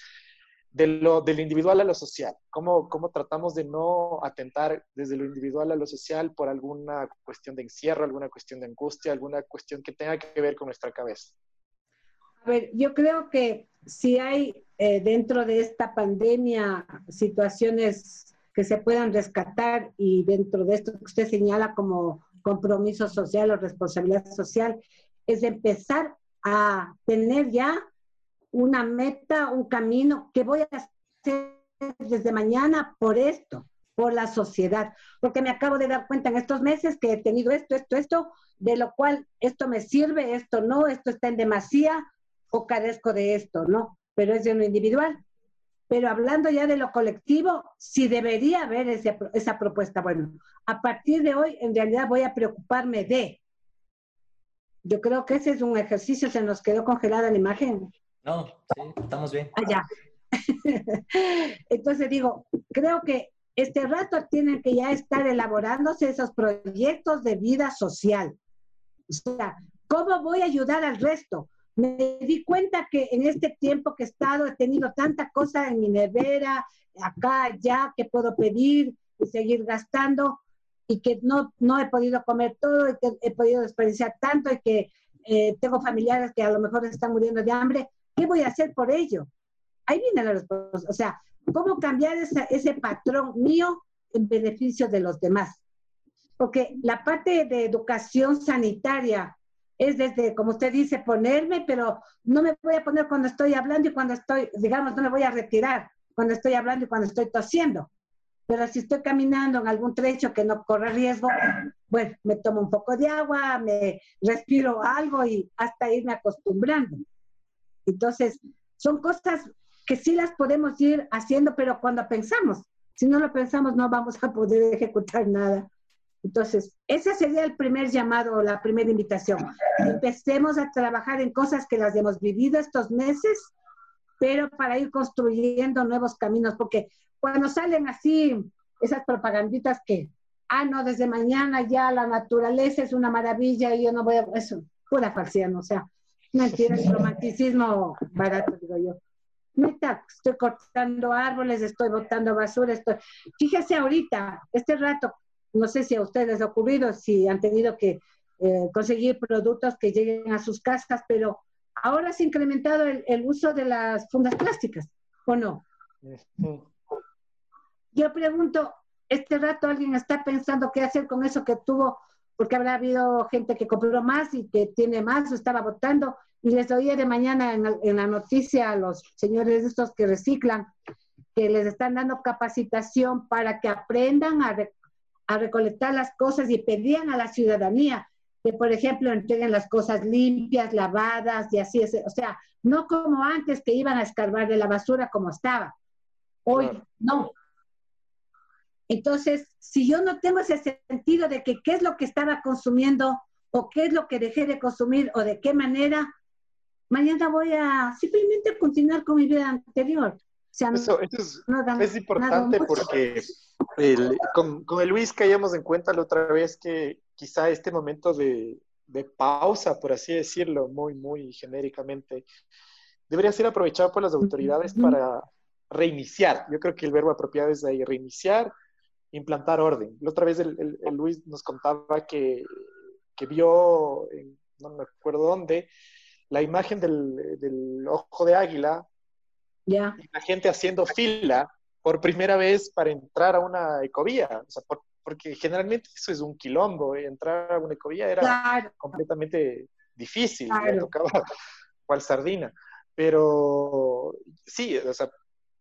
de lo, de lo individual a lo social. ¿Cómo, ¿Cómo tratamos de no atentar desde lo individual a lo social por alguna cuestión de encierro, alguna cuestión de angustia, alguna cuestión que tenga que ver con nuestra cabeza? A ver, yo creo que si hay eh, dentro de esta pandemia situaciones que se puedan rescatar y dentro de esto que usted señala como compromiso social o responsabilidad social, es empezar a tener ya una meta, un camino que voy a hacer desde mañana por esto, por la sociedad, porque me acabo de dar cuenta en estos meses que he tenido esto, esto, esto, de lo cual esto me sirve, esto no, esto está en demasía o carezco de esto, ¿no? Pero es de lo individual. Pero hablando ya de lo colectivo, sí debería haber ese, esa propuesta. Bueno, a partir de hoy, en realidad voy a preocuparme de. Yo creo que ese es un ejercicio, se nos quedó congelada la imagen. No, estamos bien. Allá. Entonces digo, creo que este rato tienen que ya estar elaborándose esos proyectos de vida social. O sea, ¿cómo voy a ayudar al resto? Me di cuenta que en este tiempo que he estado he tenido tanta cosa en mi nevera, acá, allá, que puedo pedir y seguir gastando y que no, no he podido comer todo y que he podido desperdiciar tanto y que eh, tengo familiares que a lo mejor están muriendo de hambre. ¿Qué voy a hacer por ello? Ahí viene la respuesta. O sea, ¿cómo cambiar esa, ese patrón mío en beneficio de los demás? Porque la parte de educación sanitaria es desde, como usted dice, ponerme, pero no me voy a poner cuando estoy hablando y cuando estoy, digamos, no me voy a retirar cuando estoy hablando y cuando estoy tosiendo. Pero si estoy caminando en algún trecho que no corre riesgo, bueno, me tomo un poco de agua, me respiro algo y hasta irme acostumbrando. Entonces, son cosas que sí las podemos ir haciendo, pero cuando pensamos, si no lo pensamos no vamos a poder ejecutar nada. Entonces, ese sería el primer llamado, la primera invitación. Empecemos a trabajar en cosas que las hemos vivido estos meses, pero para ir construyendo nuevos caminos, porque cuando salen así esas propaganditas que, ah, no, desde mañana ya la naturaleza es una maravilla y yo no voy a, eso, pura falsedad, o sea, mentira, es romanticismo barato, digo yo. Neta, estoy cortando árboles, estoy botando basura, estoy... Fíjese ahorita, este rato, no sé si a ustedes les ha ocurrido, si han tenido que eh, conseguir productos que lleguen a sus casas, pero ahora se ha incrementado el, el uso de las fundas plásticas, ¿o no? Yo pregunto, este rato alguien está pensando qué hacer con eso que tuvo, porque habrá habido gente que compró más y que tiene más o estaba votando, y les oía de mañana en, la noticia a los señores estos que reciclan, que les están dando capacitación para que aprendan a, a recolectar las cosas y pedían a la ciudadanía que, por ejemplo, entreguen las cosas limpias, lavadas y así, es, o sea, no como antes que iban a escarbar de la basura como estaba. Hoy no, entonces, si yo no tengo ese sentido de que qué es lo que estaba consumiendo o qué es lo que dejé de consumir o de qué manera, mañana voy a simplemente continuar con mi vida anterior. eso, es, importante porque con, el Luis caíamos en cuenta la otra vez que quizá este momento de, pausa, por así decirlo, muy, muy genéricamente, debería ser aprovechado por las autoridades para reiniciar. Yo creo que el verbo apropiado es ahí, reiniciar, implantar orden. La otra vez el, Luis nos contaba que, que vio, no me acuerdo dónde, la imagen del, ojo de águila, ya. la gente haciendo fila por primera vez para entrar a una ecovía, o sea, porque generalmente eso es un quilombo, ¿eh? entrar a una ecovía era completamente difícil, tocaba cual sardina, pero sí, o sea,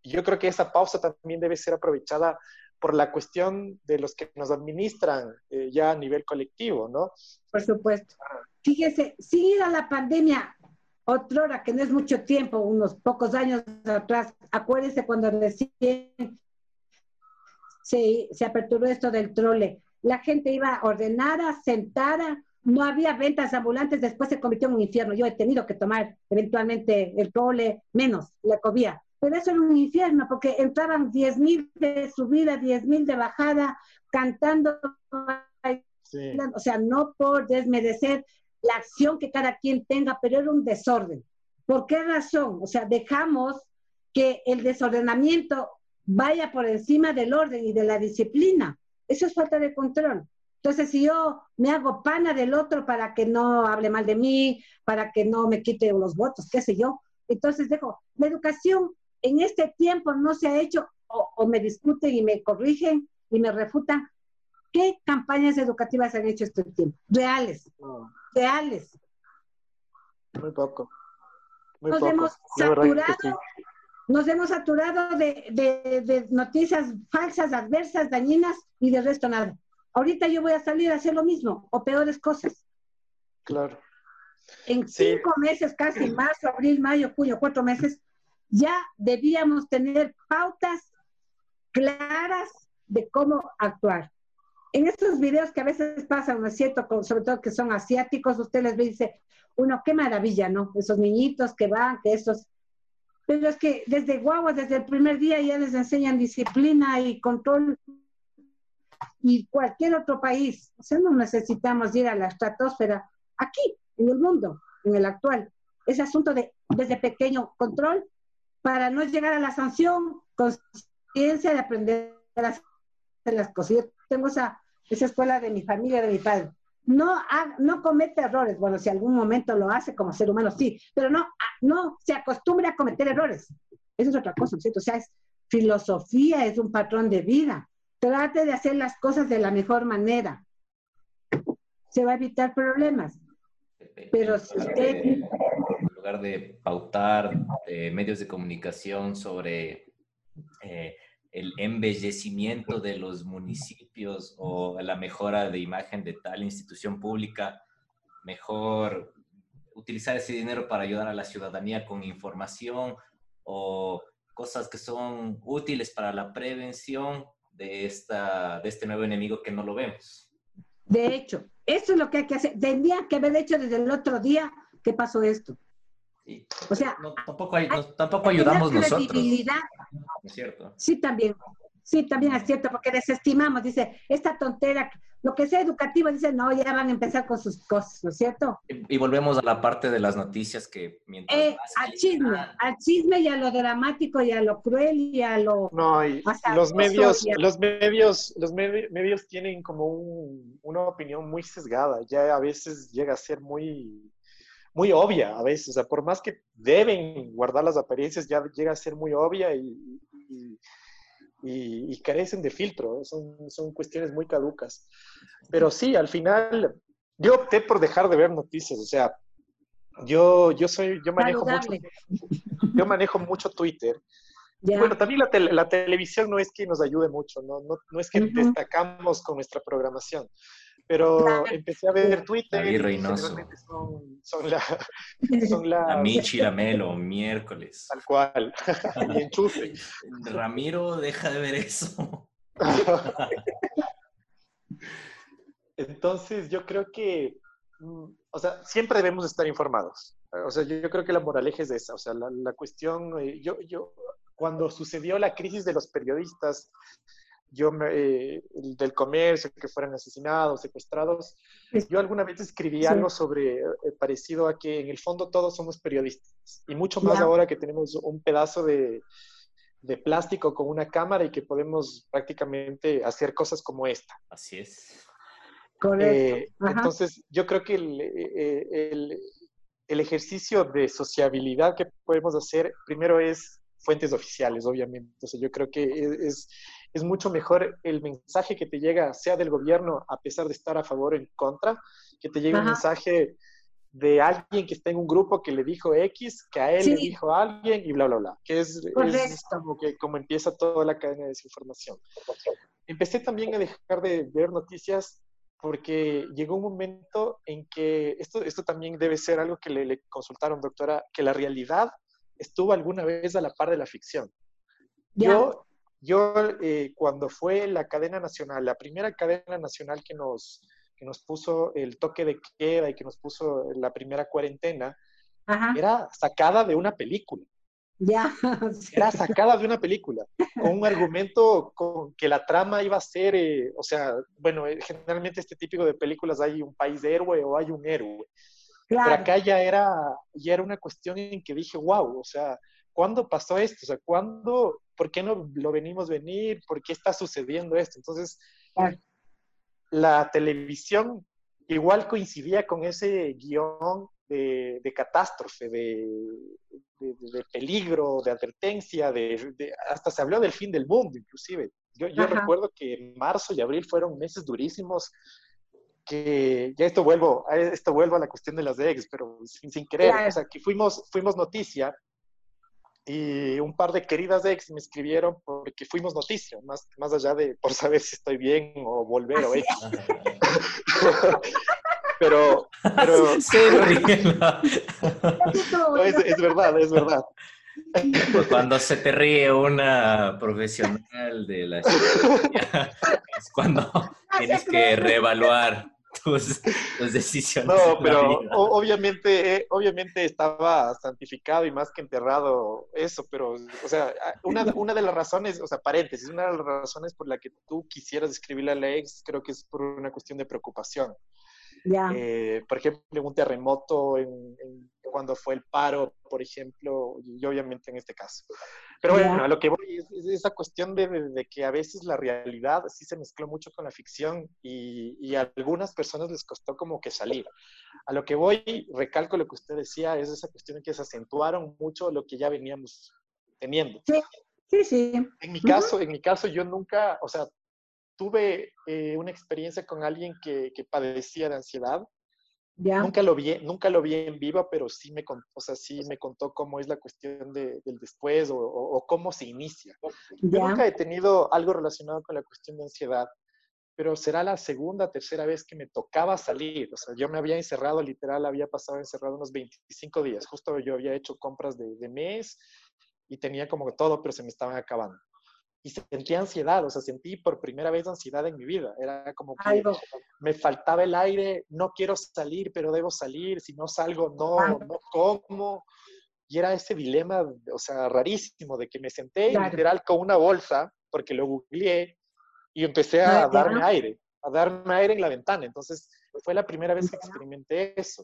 yo creo que esa pausa también debe ser aprovechada por la cuestión de los que nos administran eh, ya a nivel colectivo, ¿no? Por supuesto. Fíjese, sin a la pandemia, otra hora que no es mucho tiempo, unos pocos años atrás, acuérdense cuando recién se, se aperturó esto del trole, la gente iba ordenada, sentada, no había ventas ambulantes, después se convirtió en un infierno. Yo he tenido que tomar eventualmente el trole menos, la comida pero eso era un infierno, porque entraban 10.000 de subida, 10.000 de bajada, cantando, o sea, no por desmerecer la acción que cada quien tenga, pero era un desorden. ¿Por qué razón? O sea, dejamos que el desordenamiento vaya por encima del orden y de la disciplina. Eso es falta de control. Entonces, si yo me hago pana del otro para que no hable mal de mí, para que no me quite los votos, qué sé yo, entonces dejo, la educación en este tiempo no se ha hecho, o, me discuten y me corrigen y me refutan, ¿qué campañas educativas han hecho este tiempo? Reales, reales. Muy poco. nos hemos saturado, nos hemos saturado de, de, noticias falsas, adversas, dañinas y de resto nada. Ahorita yo voy a salir a hacer lo mismo o peores cosas. Claro. En cinco meses, casi marzo, abril, mayo, junio, cuatro meses, ya debíamos tener pautas claras de cómo actuar. En estos videos que a veces pasan, ¿no es cierto? sobre todo que son asiáticos, usted les dice, uno, qué maravilla, ¿no? Esos niñitos que van, que esos... Pero es que desde guagua, desde el primer día ya les enseñan disciplina y control y cualquier otro país. O sea, no necesitamos ir a la estratosfera. Aquí, en el mundo, en el actual. Ese asunto de desde pequeño control para no llegar a la sanción, conciencia de aprender a hacer las cosas. Yo tengo esa, escuela de mi familia, de mi padre. No, no comete errores. Bueno, si algún momento lo hace como ser humano, sí, pero no, no se acostumbre a cometer errores. Eso es otra cosa, ¿cierto? O sea, es filosofía, es un patrón de vida. Trate de hacer las cosas de la mejor manera. Se va a evitar problemas. Pero si usted lugar de pautar medios de comunicación sobre eh, el embellecimiento de los municipios o la mejora de imagen de tal institución pública, mejor utilizar ese dinero para ayudar a la ciudadanía con información o cosas que son útiles para la prevención de, esta, de este nuevo enemigo que no lo vemos, De hecho, eso es lo que hay que hacer. Tendría que haber hecho desde el otro día que pasó esto. O sea, No, tampoco, hay- no- tampoco ayudamos Tener nosotros. credibilidad. ¿no es cierto? Sí, también. Sí, también es cierto, porque desestimamos, dice, esta tontera, lo que sea educativo, dice, no, ya van a empezar con sus cosas, ¿no es cierto? Y, y volvemos a la parte de las noticias que mientras Eh, más al chisme, generan- al chisme y a lo dramático y a lo cruel y a lo... No, y los medios, ya- los medios, los medi- medios tienen como un- una opinión muy sesgada, ya a veces llega a ser muy, muy obvia, a veces, o sea, por más que deben guardar las apariencias, ya llega a ser muy obvia y, y- y- y carecen de filtro, son, son cuestiones muy caducas. Pero sí, al final, yo opté por dejar de ver noticias, o sea, yo, yo soy, yo manejo mucho, yo manejo mucho Twitter. Ya. Bueno, también la, tele- la televisión no es que nos ayude mucho, no, no, no es que Ujú. destacamos con nuestra programación, pero empecé a ver Twitter David y Reynoso. generalmente son, son, la, son la, La Michi, la Melo, miércoles. tal cual, y enchufe. Ramiro, deja de ver eso. Entonces, yo creo que, mm, o sea, siempre debemos estar informados. O sea, yo, yo creo que la moraleja es esa. O sea, la, la cuestión, eh, yo, yo, cuando sucedió la crisis de los periodistas, yo me- eh, el del comercio, que fueran asesinados, secuestrados, yo alguna vez escribí Sí. algo sobre, eh, parecido a que en el fondo todos somos periodistas. Y mucho más Ya. ahora que tenemos un pedazo de, de plástico con una cámara y que podemos prácticamente hacer cosas como esta. Así es. Correcto. Eh, entonces, yo creo que el, eh, el- el ejercicio de sociabilidad que podemos hacer primero es fuentes oficiales, obviamente. O sea, yo creo que es, es mucho mejor el mensaje que te llega, sea del gobierno, a pesar de estar a favor o en contra, que te llegue un mensaje de alguien que está en un grupo que le dijo X, que a él le dijo a alguien y bla, bla, bla. Que es, como, que, como empieza toda la cadena de desinformación. Empecé también a dejar de ver noticias porque llegó un momento en que, esto, esto también debe ser algo que le, le consultaron, doctora, que la realidad estuvo alguna vez a la par de la ficción. Yo, yo eh, cuando fue la cadena nacional, la primera cadena nacional que nos, que nos puso el toque de queda y que nos puso la primera cuarentena, Ajá. era sacada de una película. Ya. Era sacada de una película, con un argumento con que la trama iba a ser, eh, o sea, bueno, eh, generalmente este típico de películas hay un país de héroe o hay un héroe. Pero Claro. acá ya era, ya era una cuestión en que dije, wow, o sea, ¿cuándo pasó esto? O sea, ¿cuándo, por qué no lo venimos venir? ¿Por qué está sucediendo esto? Entonces, la televisión igual coincidía con ese guion de, de catástrofe, de, de- de peligro, de advertencia, de, hasta se habló del fin del mundo, inclusive. Yo, yo recuerdo que marzo y abril fueron meses durísimos que ya esto vuelvo, esto vuelvo a la cuestión de las ex, pero sin, sin querer, Claro. o sea, que fuimos, fuimos noticia y un par de queridas ex me escribieron porque fuimos noticia, más, más allá de por saber si estoy bien o volver o Así X. pero, pero Esto- no, es, es verdad, es verdad. Pues Cuando se te ríe una profesional de la es cuando tienes que reevaluar tus, tus decisiones. No, pero o- obviamente, eh, obviamente estaba santificado y más que enterrado eso, pero, o sea, una, una de las razones, o sea, paréntesis, una de las razones por la que tú quisieras escribirle a la ex, creo que es por una cuestión de preocupación. Ya. Eh, por ejemplo, un terremoto en, en- cuando fue el paro, por ejemplo, y obviamente en este caso. Pero bueno, a lo que voy es, es esa cuestión de, de- de que a veces la realidad sí se mezcló mucho con la ficción y, y a algunas personas les costó como que salir. A lo que voy, recalco lo que usted decía, es esa cuestión de que se acentuaron mucho lo que ya veníamos teniendo. Sí, sí. En mi caso, en mi caso yo nunca, o sea, tuve eh, una experiencia con alguien que, que padecía de ansiedad Ya. Nunca lo vi, nunca lo vi en vivo, pero sí me, con- o sea, sí me contó cómo es la cuestión de- del después o, o- o cómo se inicia. Yo nunca he tenido algo relacionado con la cuestión de ansiedad, pero será la segunda, tercera vez que me tocaba salir. O sea, yo me había encerrado, literal, había pasado encerrado unos 25 días. Justo yo había hecho compras de, de mes y tenía como todo, pero se me estaban acabando. Y sentí ansiedad, o sea, sentí por primera vez ansiedad en mi vida. Era como que Algo. me faltaba el aire, no quiero salir, pero debo salir, si no salgo, no, no como. Y era ese dilema, o sea, rarísimo, de que me senté Claro. literal con una bolsa, porque lo googleé, y empecé a Ya. darme aire, a darme aire en la ventana. Entonces, fue la primera vez que experimenté eso.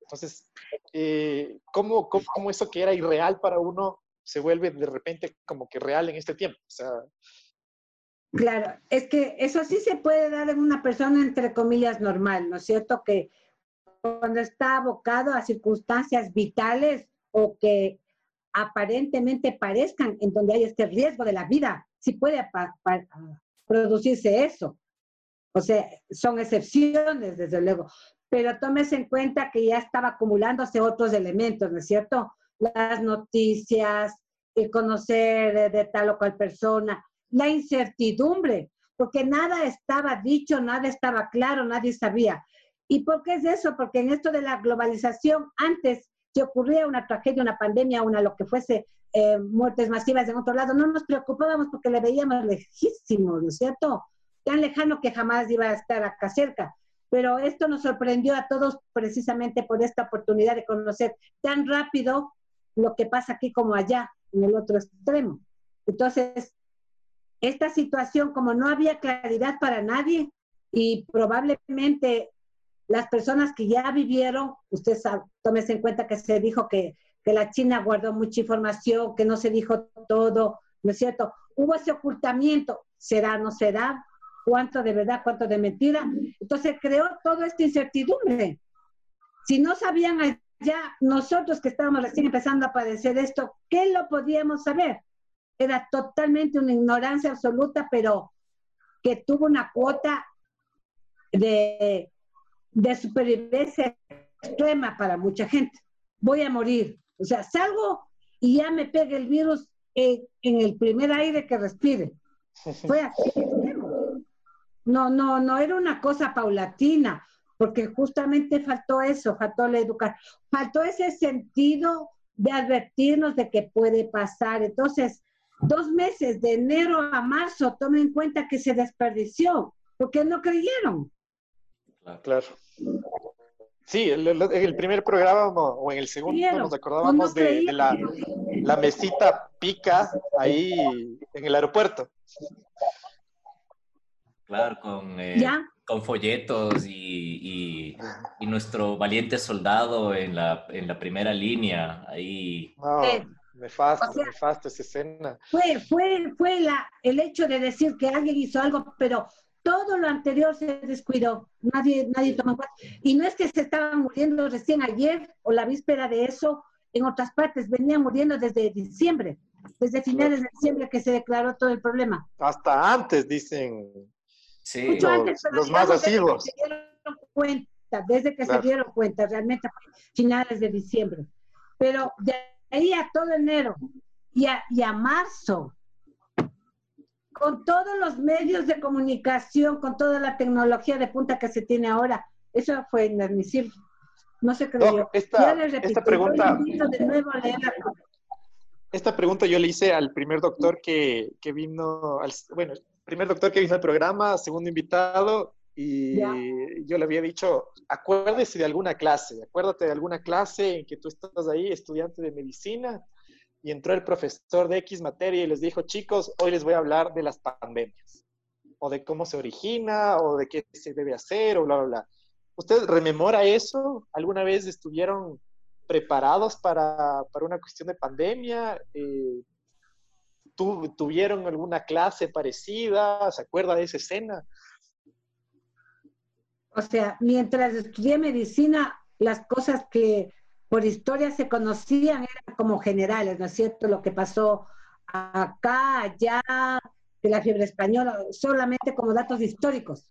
Entonces, eh, ¿cómo, cómo, cómo eso que era irreal para uno se vuelve de repente como que real en este tiempo? O sea, Claro, es que eso sí se puede dar en una persona entre comillas normal, ¿no es cierto? Que cuando está abocado a circunstancias vitales o que aparentemente parezcan en donde hay este riesgo de la vida, sí puede producirse eso. O sea, son excepciones, desde luego. Pero tómese en cuenta que ya estaba acumulándose otros elementos, ¿no es cierto? Las noticias, el conocer de, de tal o cual persona, la incertidumbre, porque nada estaba dicho, nada estaba claro, nadie sabía. ¿Y por qué es eso? Porque en esto de la globalización, antes si ocurría una tragedia, una pandemia, una lo que fuese, eh, muertes masivas en otro lado, no nos preocupábamos porque le veíamos lejísimo, ¿no es cierto? Tan lejano que jamás iba a estar acá cerca. Pero esto nos sorprendió a todos precisamente por esta oportunidad de conocer tan rápido lo que pasa aquí como allá, en el otro extremo. Entonces, esta situación, como no había claridad para nadie y probablemente las personas que ya vivieron, usted sabe, en cuenta que se dijo que, que la China guardó mucha información, que no se dijo todo, ¿no es cierto? Hubo ese ocultamiento, ¿será, no será? ¿Cuánto de verdad, cuánto de mentira? Entonces creó toda esta incertidumbre. Si no sabían allá, nosotros que estábamos recién empezando a padecer esto, ¿qué lo podíamos saber? Era totalmente una ignorancia absoluta, pero que tuvo una cuota de, de supervivencia extrema para mucha gente. Voy a morir. O sea, salgo y ya me pega el virus en, en el primer aire que respire. Fue así. No, no, no era una cosa paulatina, porque justamente faltó eso, faltó la educación, faltó ese sentido de advertirnos de que puede pasar. Entonces, dos meses, de enero a marzo, tomen en cuenta que se desperdició, porque no creyeron. Claro. Sí, el, el- en el primer programa o en el segundo Creyeron, nos acordábamos no de, de la, la mesita pica ahí en el aeropuerto. Claro, con, eh, ¿Ya? con folletos y, y- y nuestro valiente soldado en la, en la primera línea, ahí. No, nefasto, o sea- nefasto esa escena. Fue, fue, fue la, el hecho de decir que alguien hizo algo, pero todo lo anterior se descuidó. Nadie, nadie tomó en cuenta. Y no es que se estaban muriendo recién ayer o la víspera de eso en otras partes, venían muriendo desde diciembre, desde finales de diciembre que se declaró todo el problema. Hasta antes, dicen. Sí, Mucho Los- antes, pero los más digamos, desde que asiduos. se dieron cuenta, desde que Claro. se dieron cuenta, realmente fue finales de diciembre. Pero de ahí a todo enero y a, y a marzo, con todos los medios de comunicación, con toda la tecnología de punta que se tiene ahora, eso fue inadmisible. No se creyó. Doc, esta, Ya les repito, esta pregunta, de nuevo a leer la esta pregunta yo le hice al primer doctor que, que vino, al, bueno, primer doctor que vino al programa, segundo invitado, y yo le había dicho, acuérdese de alguna clase, acuérdate de alguna clase en que tú estás ahí, estudiante de medicina, y entró el profesor de X materia y les dijo, chicos, hoy les voy a hablar de las pandemias, o de cómo se origina, o de qué se debe hacer, o bla, bla, bla. ¿Usted rememora eso? ¿Alguna vez estuvieron preparados para, para una cuestión de pandemia? Eh, ¿tu- ¿Tuvieron alguna clase parecida? ¿Se acuerda de esa escena? O sea, mientras estudié medicina, las cosas que por historia se conocían eran como generales, ¿no es cierto? Lo que pasó acá, allá, de la fiebre española, solamente como datos históricos.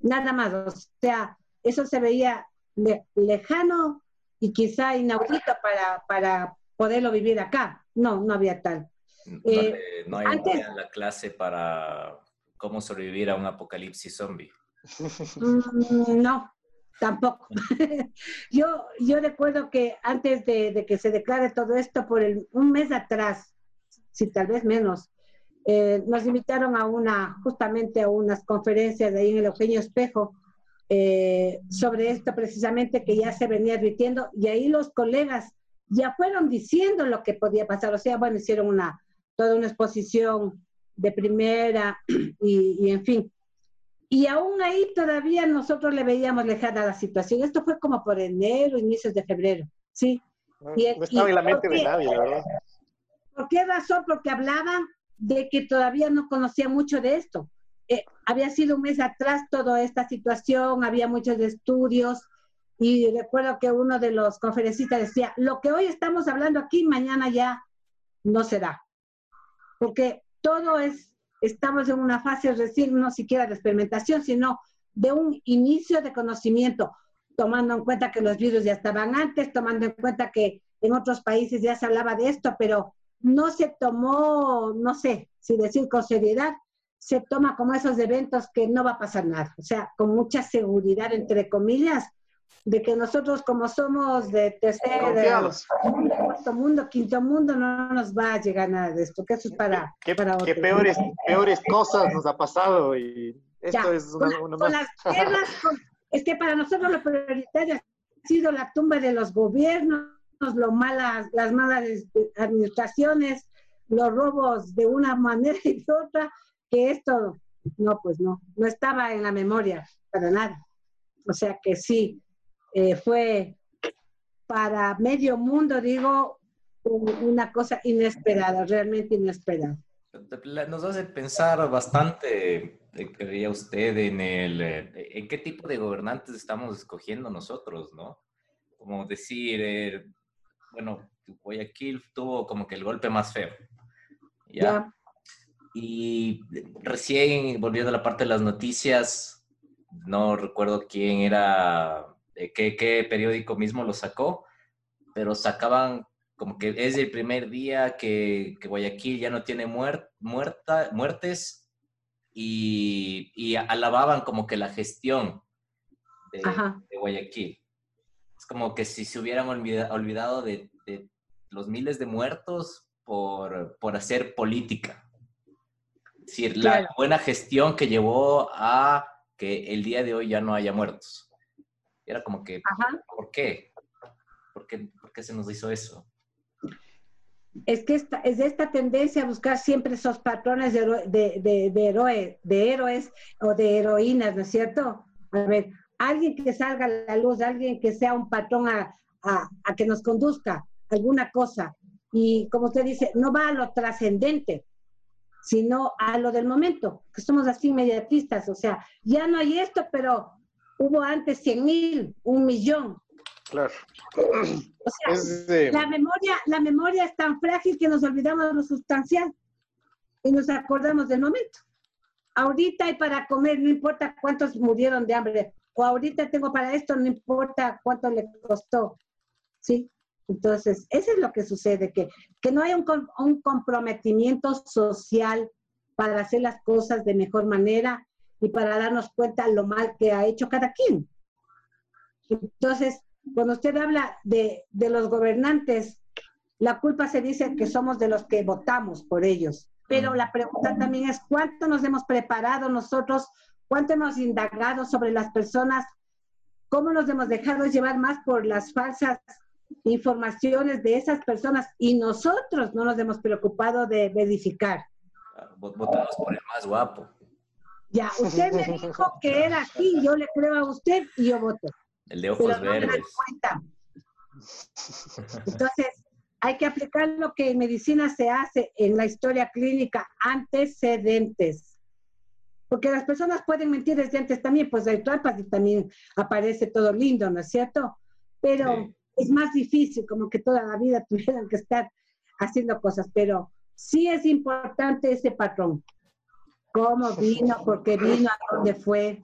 Nada más, o sea, eso se veía le- lejano y quizá inaudito para, para poderlo vivir acá. No, no había tal. no, eh, no hay antes- en la clase para cómo sobrevivir a un apocalipsis zombie. Mm, No, tampoco. yo, yo recuerdo que antes de, de que se declare todo esto, por el, un mes atrás, si tal vez menos, eh, nos invitaron a una, justamente a unas conferencias de ahí en el Eugenio Espejo, eh, sobre esto precisamente que ya se venía advirtiendo y ahí los colegas ya fueron diciendo lo que podía pasar, o sea, bueno, hicieron una, toda una exposición de primera y, en fin. Y aún ahí todavía nosotros le veíamos lejana la situación. Esto fue como por enero, inicios de febrero, ¿sí? No, estaba en la mente de nadie, verdad. ¿Por qué razón? Porque hablaban de que todavía no conocía mucho de esto. Eh, había sido un mes atrás toda esta situación, había muchos estudios y recuerdo que uno de los conferencistas decía, lo que hoy estamos hablando aquí, mañana ya no se da. Porque todo es, estamos en una fase recién, no siquiera de experimentación, sino de un inicio de conocimiento, tomando en cuenta que los virus ya estaban antes, tomando en cuenta que en otros países ya se hablaba de esto, pero no se tomó, no sé si decir con seriedad, se toma como esos eventos que no va a pasar nada, o sea, con mucha seguridad, entre comillas, de que nosotros como somos de tercer, cuarto mundo, quinto mundo, no nos va a llegar nada de esto, que eso es para, ¿Qué, para qué peores, peores cosas nos ha pasado y esto es una, con, con las guerras, con, es que para nosotros lo prioritario ha sido la tumba de los gobiernos, lo malas, las malas administraciones, los robos de una manera y de otra, que esto, no, pues no, no estaba en la memoria para nada. O sea que sí, eh, fue para medio mundo, digo, una cosa inesperada, realmente inesperada. Nos hace pensar bastante, creía eh, usted, en el, eh, en qué tipo de gobernantes estamos escogiendo nosotros, ¿no? Como decir, bueno, Guayaquil tuvo como que el golpe más feo. ¿ya? Y recién, volviendo a la parte de las noticias, no recuerdo quién era, eh, qué, qué periódico mismo lo sacó, pero sacaban como que es el primer día que, que Guayaquil ya no tiene muerta, muertes y, y, alababan como que la gestión de, de, Guayaquil. Es como que si se hubieran olvidado de, de los miles de muertos por, por hacer política. Es decir, la buena gestión que llevó a que el día de hoy ya no haya muertos. Era como que, ¿por qué? ¿Por qué? ¿Por qué se nos hizo eso? Es que esta, es esta tendencia a buscar siempre esos patrones de, de, de, de, de héroes o de heroínas, ¿no es cierto? A ver, alguien que salga a la luz, alguien que sea un patrón a, a, a que nos conduzca alguna cosa. Y como usted dice, no va a lo trascendente, sino a lo del momento, que somos así inmediatistas, o sea, ya no hay esto, pero hubo antes 100 mil, un millón. Claro. O sea, la, memoria, la memoria es tan frágil que nos olvidamos de lo sustancial y nos acordamos del momento. Ahorita hay para comer, no importa cuántos murieron de hambre, o ahorita tengo para esto, no importa cuánto le costó. ¿Sí? Entonces, eso es lo que sucede, que, que no hay un, un, comprometimiento social para hacer las cosas de mejor manera y para darnos cuenta lo mal que ha hecho cada quien. Entonces, cuando usted habla de, de los gobernantes, la culpa se dice que somos de los que votamos por ellos. Pero la pregunta también es cuánto nos hemos preparado nosotros, cuánto hemos indagado sobre las personas, cómo nos hemos dejado llevar más por las falsas informaciones de esas personas y nosotros no nos hemos preocupado de verificar. Votamos por el más guapo. Ya, usted me dijo que era aquí, yo le creo a usted y yo voto. El de ojos verdes. Entonces, hay que aplicar lo que en medicina se hace en la historia clínica, antecedentes. Porque las personas pueden mentir desde antes también, pues hay trampas y también aparece todo lindo, ¿no es cierto? Pero es más difícil, como que toda la vida tuvieran que estar haciendo cosas, pero sí es importante ese patrón. ¿Cómo vino? ¿Por qué vino? ¿A dónde fue?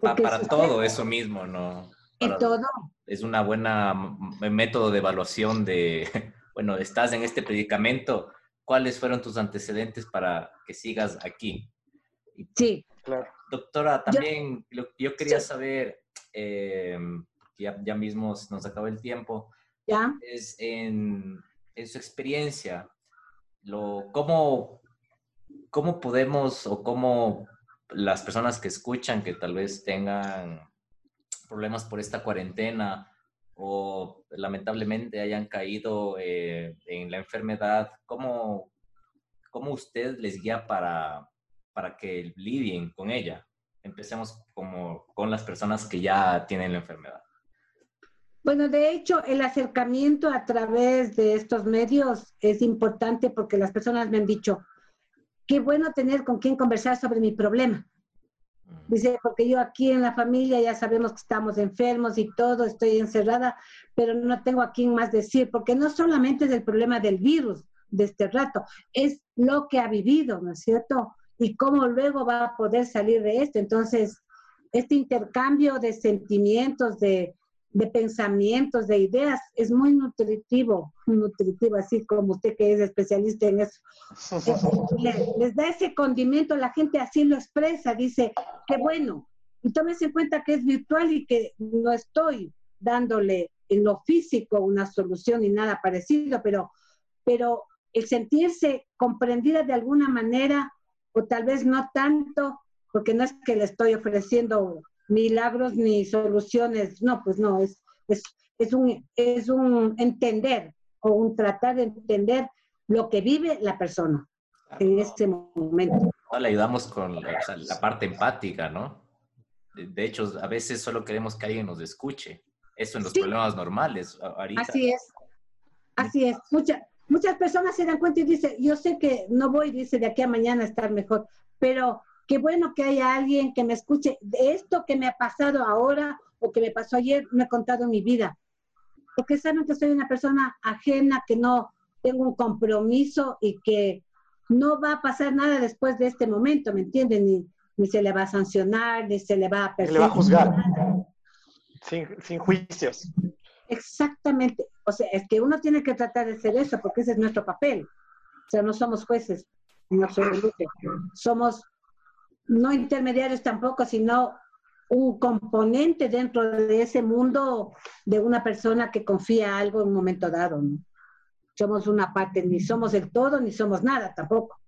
para todo eso mismo, ¿no? y todo. Es una buena método de evaluación de, bueno, estás en este predicamento, ¿cuáles fueron tus antecedentes para que sigas aquí? Sí. Claro. Doctora, también yo, yo quería saber, eh, ya, ya mismo nos acaba el tiempo, ¿Ya? es en, en su experiencia, lo, cómo, ¿cómo podemos o cómo las personas que escuchan que tal vez tengan problemas por esta cuarentena o lamentablemente hayan caído eh, en la enfermedad, ¿cómo, ¿cómo usted les guía para, para que lidien con ella? Empecemos como con las personas que ya tienen la enfermedad. Bueno, de hecho, el acercamiento a través de estos medios es importante porque las personas me han dicho, qué bueno tener con quien conversar sobre mi problema. Dice, porque yo aquí en la familia ya sabemos que estamos enfermos y todo, estoy encerrada, pero no tengo a quién más decir, porque no solamente es el problema del virus de este rato, es lo que ha vivido, ¿no es cierto? Y cómo luego va a poder salir de esto. Entonces, este intercambio de sentimientos, de, de pensamientos, de ideas, es muy nutritivo, nutritivo, así como usted que es especialista en eso. les, da ese condimento, la gente así lo expresa, dice, qué bueno. Y tómese en cuenta que es virtual y que no estoy dándole en lo físico una solución ni nada parecido, pero, pero el sentirse comprendida de alguna manera, o tal vez no tanto, porque no es que le estoy ofreciendo milagros ni soluciones, no, pues no, es, es, es, un, es un entender o un tratar de entender lo que vive la persona en ese momento. Le ayudamos con la, parte empática, ¿no? De, hecho, a veces solo queremos que alguien nos escuche. Eso en los problemas normales. Así es. Así es. Muchas muchas personas se dan cuenta y dicen, yo sé que no voy, dice, de aquí a mañana a estar mejor, pero qué bueno que haya alguien que me escuche de esto que me ha pasado ahora o que me pasó ayer, me ha contado mi vida. Porque saben que soy una persona ajena, que no tengo un compromiso y que no va a pasar nada después de este momento, ¿me entienden? Ni, ni se le va a sancionar, ni se le va a perseguir. Se le va a juzgar. Sin, sin juicios. Exactamente. O sea, es que uno tiene que tratar de hacer eso porque ese es nuestro papel. O sea, no somos jueces en absoluto. Somos no intermediarios tampoco, sino un componente dentro de ese mundo de una persona que confía algo en un momento dado. ¿no? Somos una parte, ni somos el todo, ni somos nada tampoco.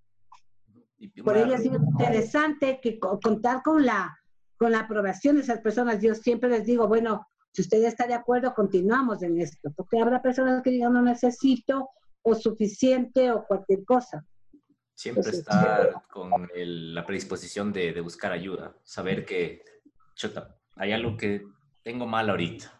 Por ello es interesante que contar con la, con la aprobación de esas personas. Yo siempre les digo, bueno, si usted está de acuerdo, continuamos en esto, porque habrá personas que digan no necesito o suficiente o cualquier cosa. Siempre estar con la predisposición de, buscar ayuda, saber que, chota, hay algo que tengo mal ahorita.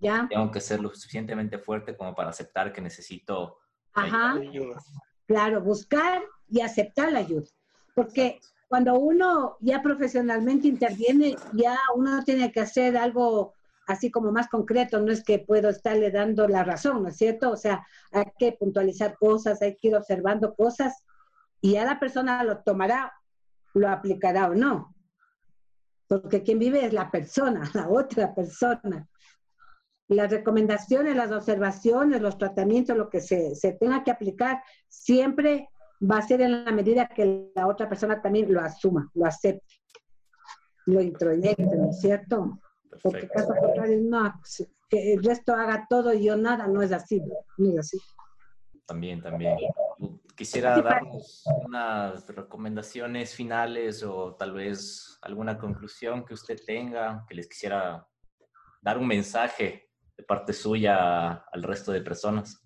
Ya. Tengo que ser lo suficientemente fuerte como para aceptar que necesito Ajá. ayuda. Claro, buscar y aceptar la ayuda. Porque cuando uno ya profesionalmente interviene, ya uno tiene que hacer algo así como más concreto, no es que puedo estarle dando la razón, ¿no es cierto? O sea, hay que puntualizar cosas, hay que ir observando cosas y ya la persona lo tomará, lo aplicará o no. Porque quien vive es la persona, la otra persona. Las recomendaciones, las observaciones, los tratamientos, lo que se, tenga que aplicar, siempre va a ser en la medida que la otra persona también lo asuma, lo acepte, lo introyecte, ¿no es cierto? Porque caso contrario, no, que el resto haga todo y yo nada, no es así, no es así. También, también. Quisiera darnos unas recomendaciones finales o tal vez alguna conclusión que usted tenga, que les quisiera dar un mensaje de parte suya al resto de personas.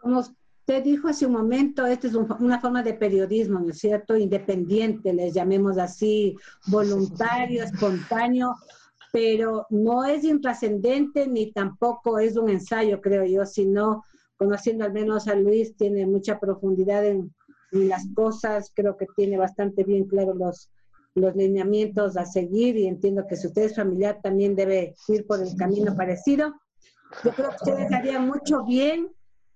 Como usted dijo hace un momento, esta es una forma de periodismo, ¿no es cierto? Independiente, les llamemos así, voluntario, espontáneo, pero no es intrascendente ni tampoco es un ensayo, creo yo, sino conociendo al menos a Luis, tiene mucha profundidad en, las cosas, creo que tiene bastante bien claro los, los lineamientos a seguir y entiendo que si usted es familiar también debe ir por el camino parecido. Yo creo que ustedes harían mucho bien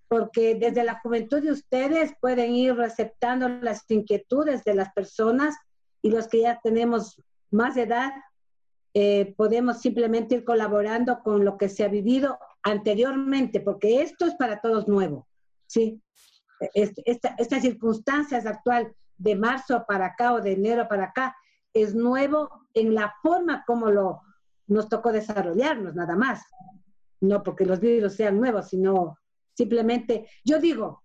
porque desde la juventud de ustedes pueden ir receptando las inquietudes de las personas y los que ya tenemos más edad, eh, podemos simplemente ir colaborando con lo que se ha vivido anteriormente, porque esto es para todos nuevo, ¿sí? Esta, esta circunstancias actual de marzo para acá o de enero para acá es nuevo en la forma como lo, nos tocó desarrollarnos, nada más. No porque los virus sean nuevos, sino simplemente, yo digo,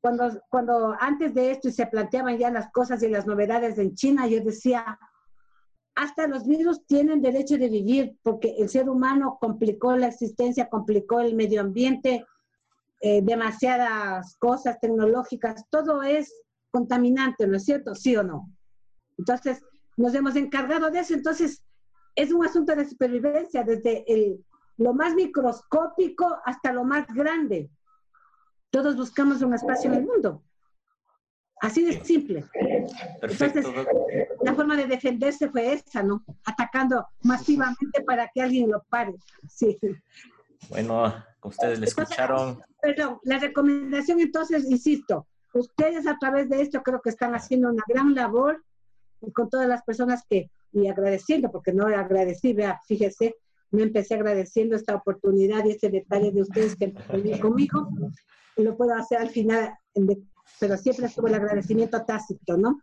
cuando, cuando antes de esto y se planteaban ya las cosas y las novedades en China, yo decía, hasta los virus tienen derecho de vivir porque el ser humano complicó la existencia, complicó el medio ambiente, eh, demasiadas cosas tecnológicas, todo es contaminante, ¿no es cierto? ¿Sí o no? Entonces, nos hemos encargado de eso, entonces es un asunto de supervivencia desde el, lo más microscópico hasta lo más grande. Todos buscamos un espacio en el mundo. Así de simple. Perfecto. Entonces, la forma de defenderse fue esa, ¿no? Atacando masivamente para que alguien lo pare. Sí. Bueno, ustedes le escucharon. Perdón, la recomendación entonces, insisto, ustedes a través de esto creo que están haciendo una gran labor y con todas las personas que, y agradeciendo, porque no agradecí, vea, fíjese, me empecé agradeciendo esta oportunidad y este detalle de ustedes que conmigo, lo puedo hacer al final pero siempre estuvo el agradecimiento tácito, ¿no?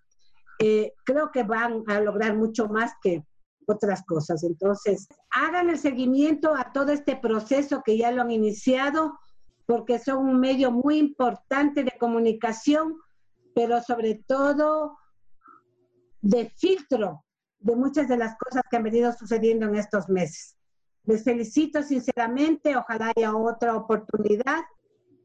Eh, creo que van a lograr mucho más que otras cosas. Entonces, hagan el seguimiento a todo este proceso que ya lo han iniciado, porque son un medio muy importante de comunicación, pero sobre todo de filtro de muchas de las cosas que han venido sucediendo en estos meses. Les felicito sinceramente, ojalá haya otra oportunidad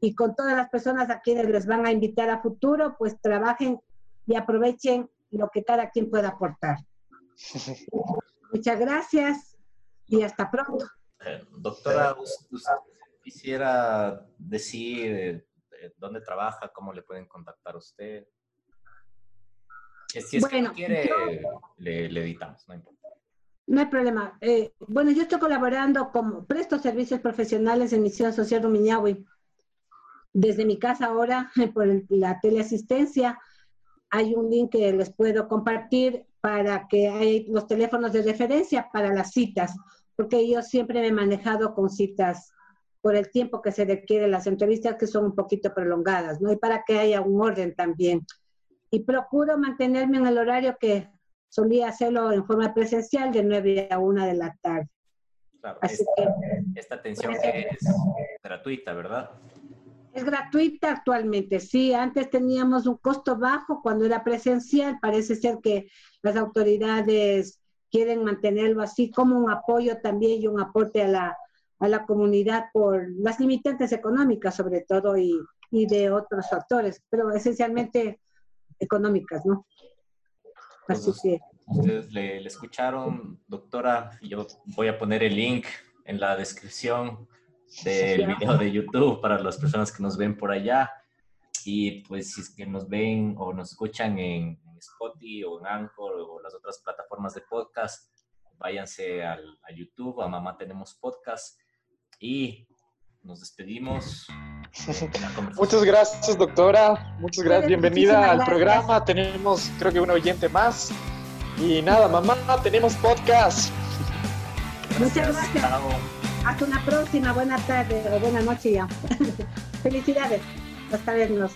y con todas las personas a quienes les van a invitar a futuro, pues trabajen y aprovechen lo que cada quien pueda aportar. Muchas gracias y hasta pronto. Eh, doctora, ¿usted quisiera decir eh, dónde trabaja, cómo le pueden contactar a usted? Si es bueno, que quiere, le, editamos, no importa. No hay problema. Eh, bueno, yo estoy colaborando como presto servicios profesionales en Misión Social Rumiñahui desde mi casa ahora, por la teleasistencia, hay un link que les puedo compartir para que hay los teléfonos de referencia para las citas, porque yo siempre me he manejado con citas por el tiempo que se requiere las entrevistas, que son un poquito prolongadas, ¿no? Y para que haya un orden también. Y procuro mantenerme en el horario que solía hacerlo en forma presencial de 9 a 1 de la tarde. Claro, Así que, esta atención que es gratuita, ¿verdad? Es gratuita actualmente, sí. Antes teníamos un costo bajo cuando era presencial. Parece ser que las autoridades quieren mantenerlo así como un apoyo también y un aporte a la, a la comunidad por las limitantes económicas sobre todo y, y de otros factores, pero esencialmente económicas, ¿no? Así que. Ustedes le, le escucharon, doctora. Yo voy a poner el link en la descripción del video de YouTube para las personas que nos ven por allá. Y pues si es que nos ven o nos escuchan en, Spotify o en Anchor o las otras plataformas de podcast, váyanse al, a YouTube, a Mamá Tenemos Podcast y nos despedimos. Muchas gracias, doctora. Muchas gracias. Bienvenida al programa. Tenemos, creo que un oyente más. Y nada, mamá, tenemos podcast. Muchas gracias. Hasta una próxima, buena tarde o buena noche ya. Felicidades. Hasta vernos.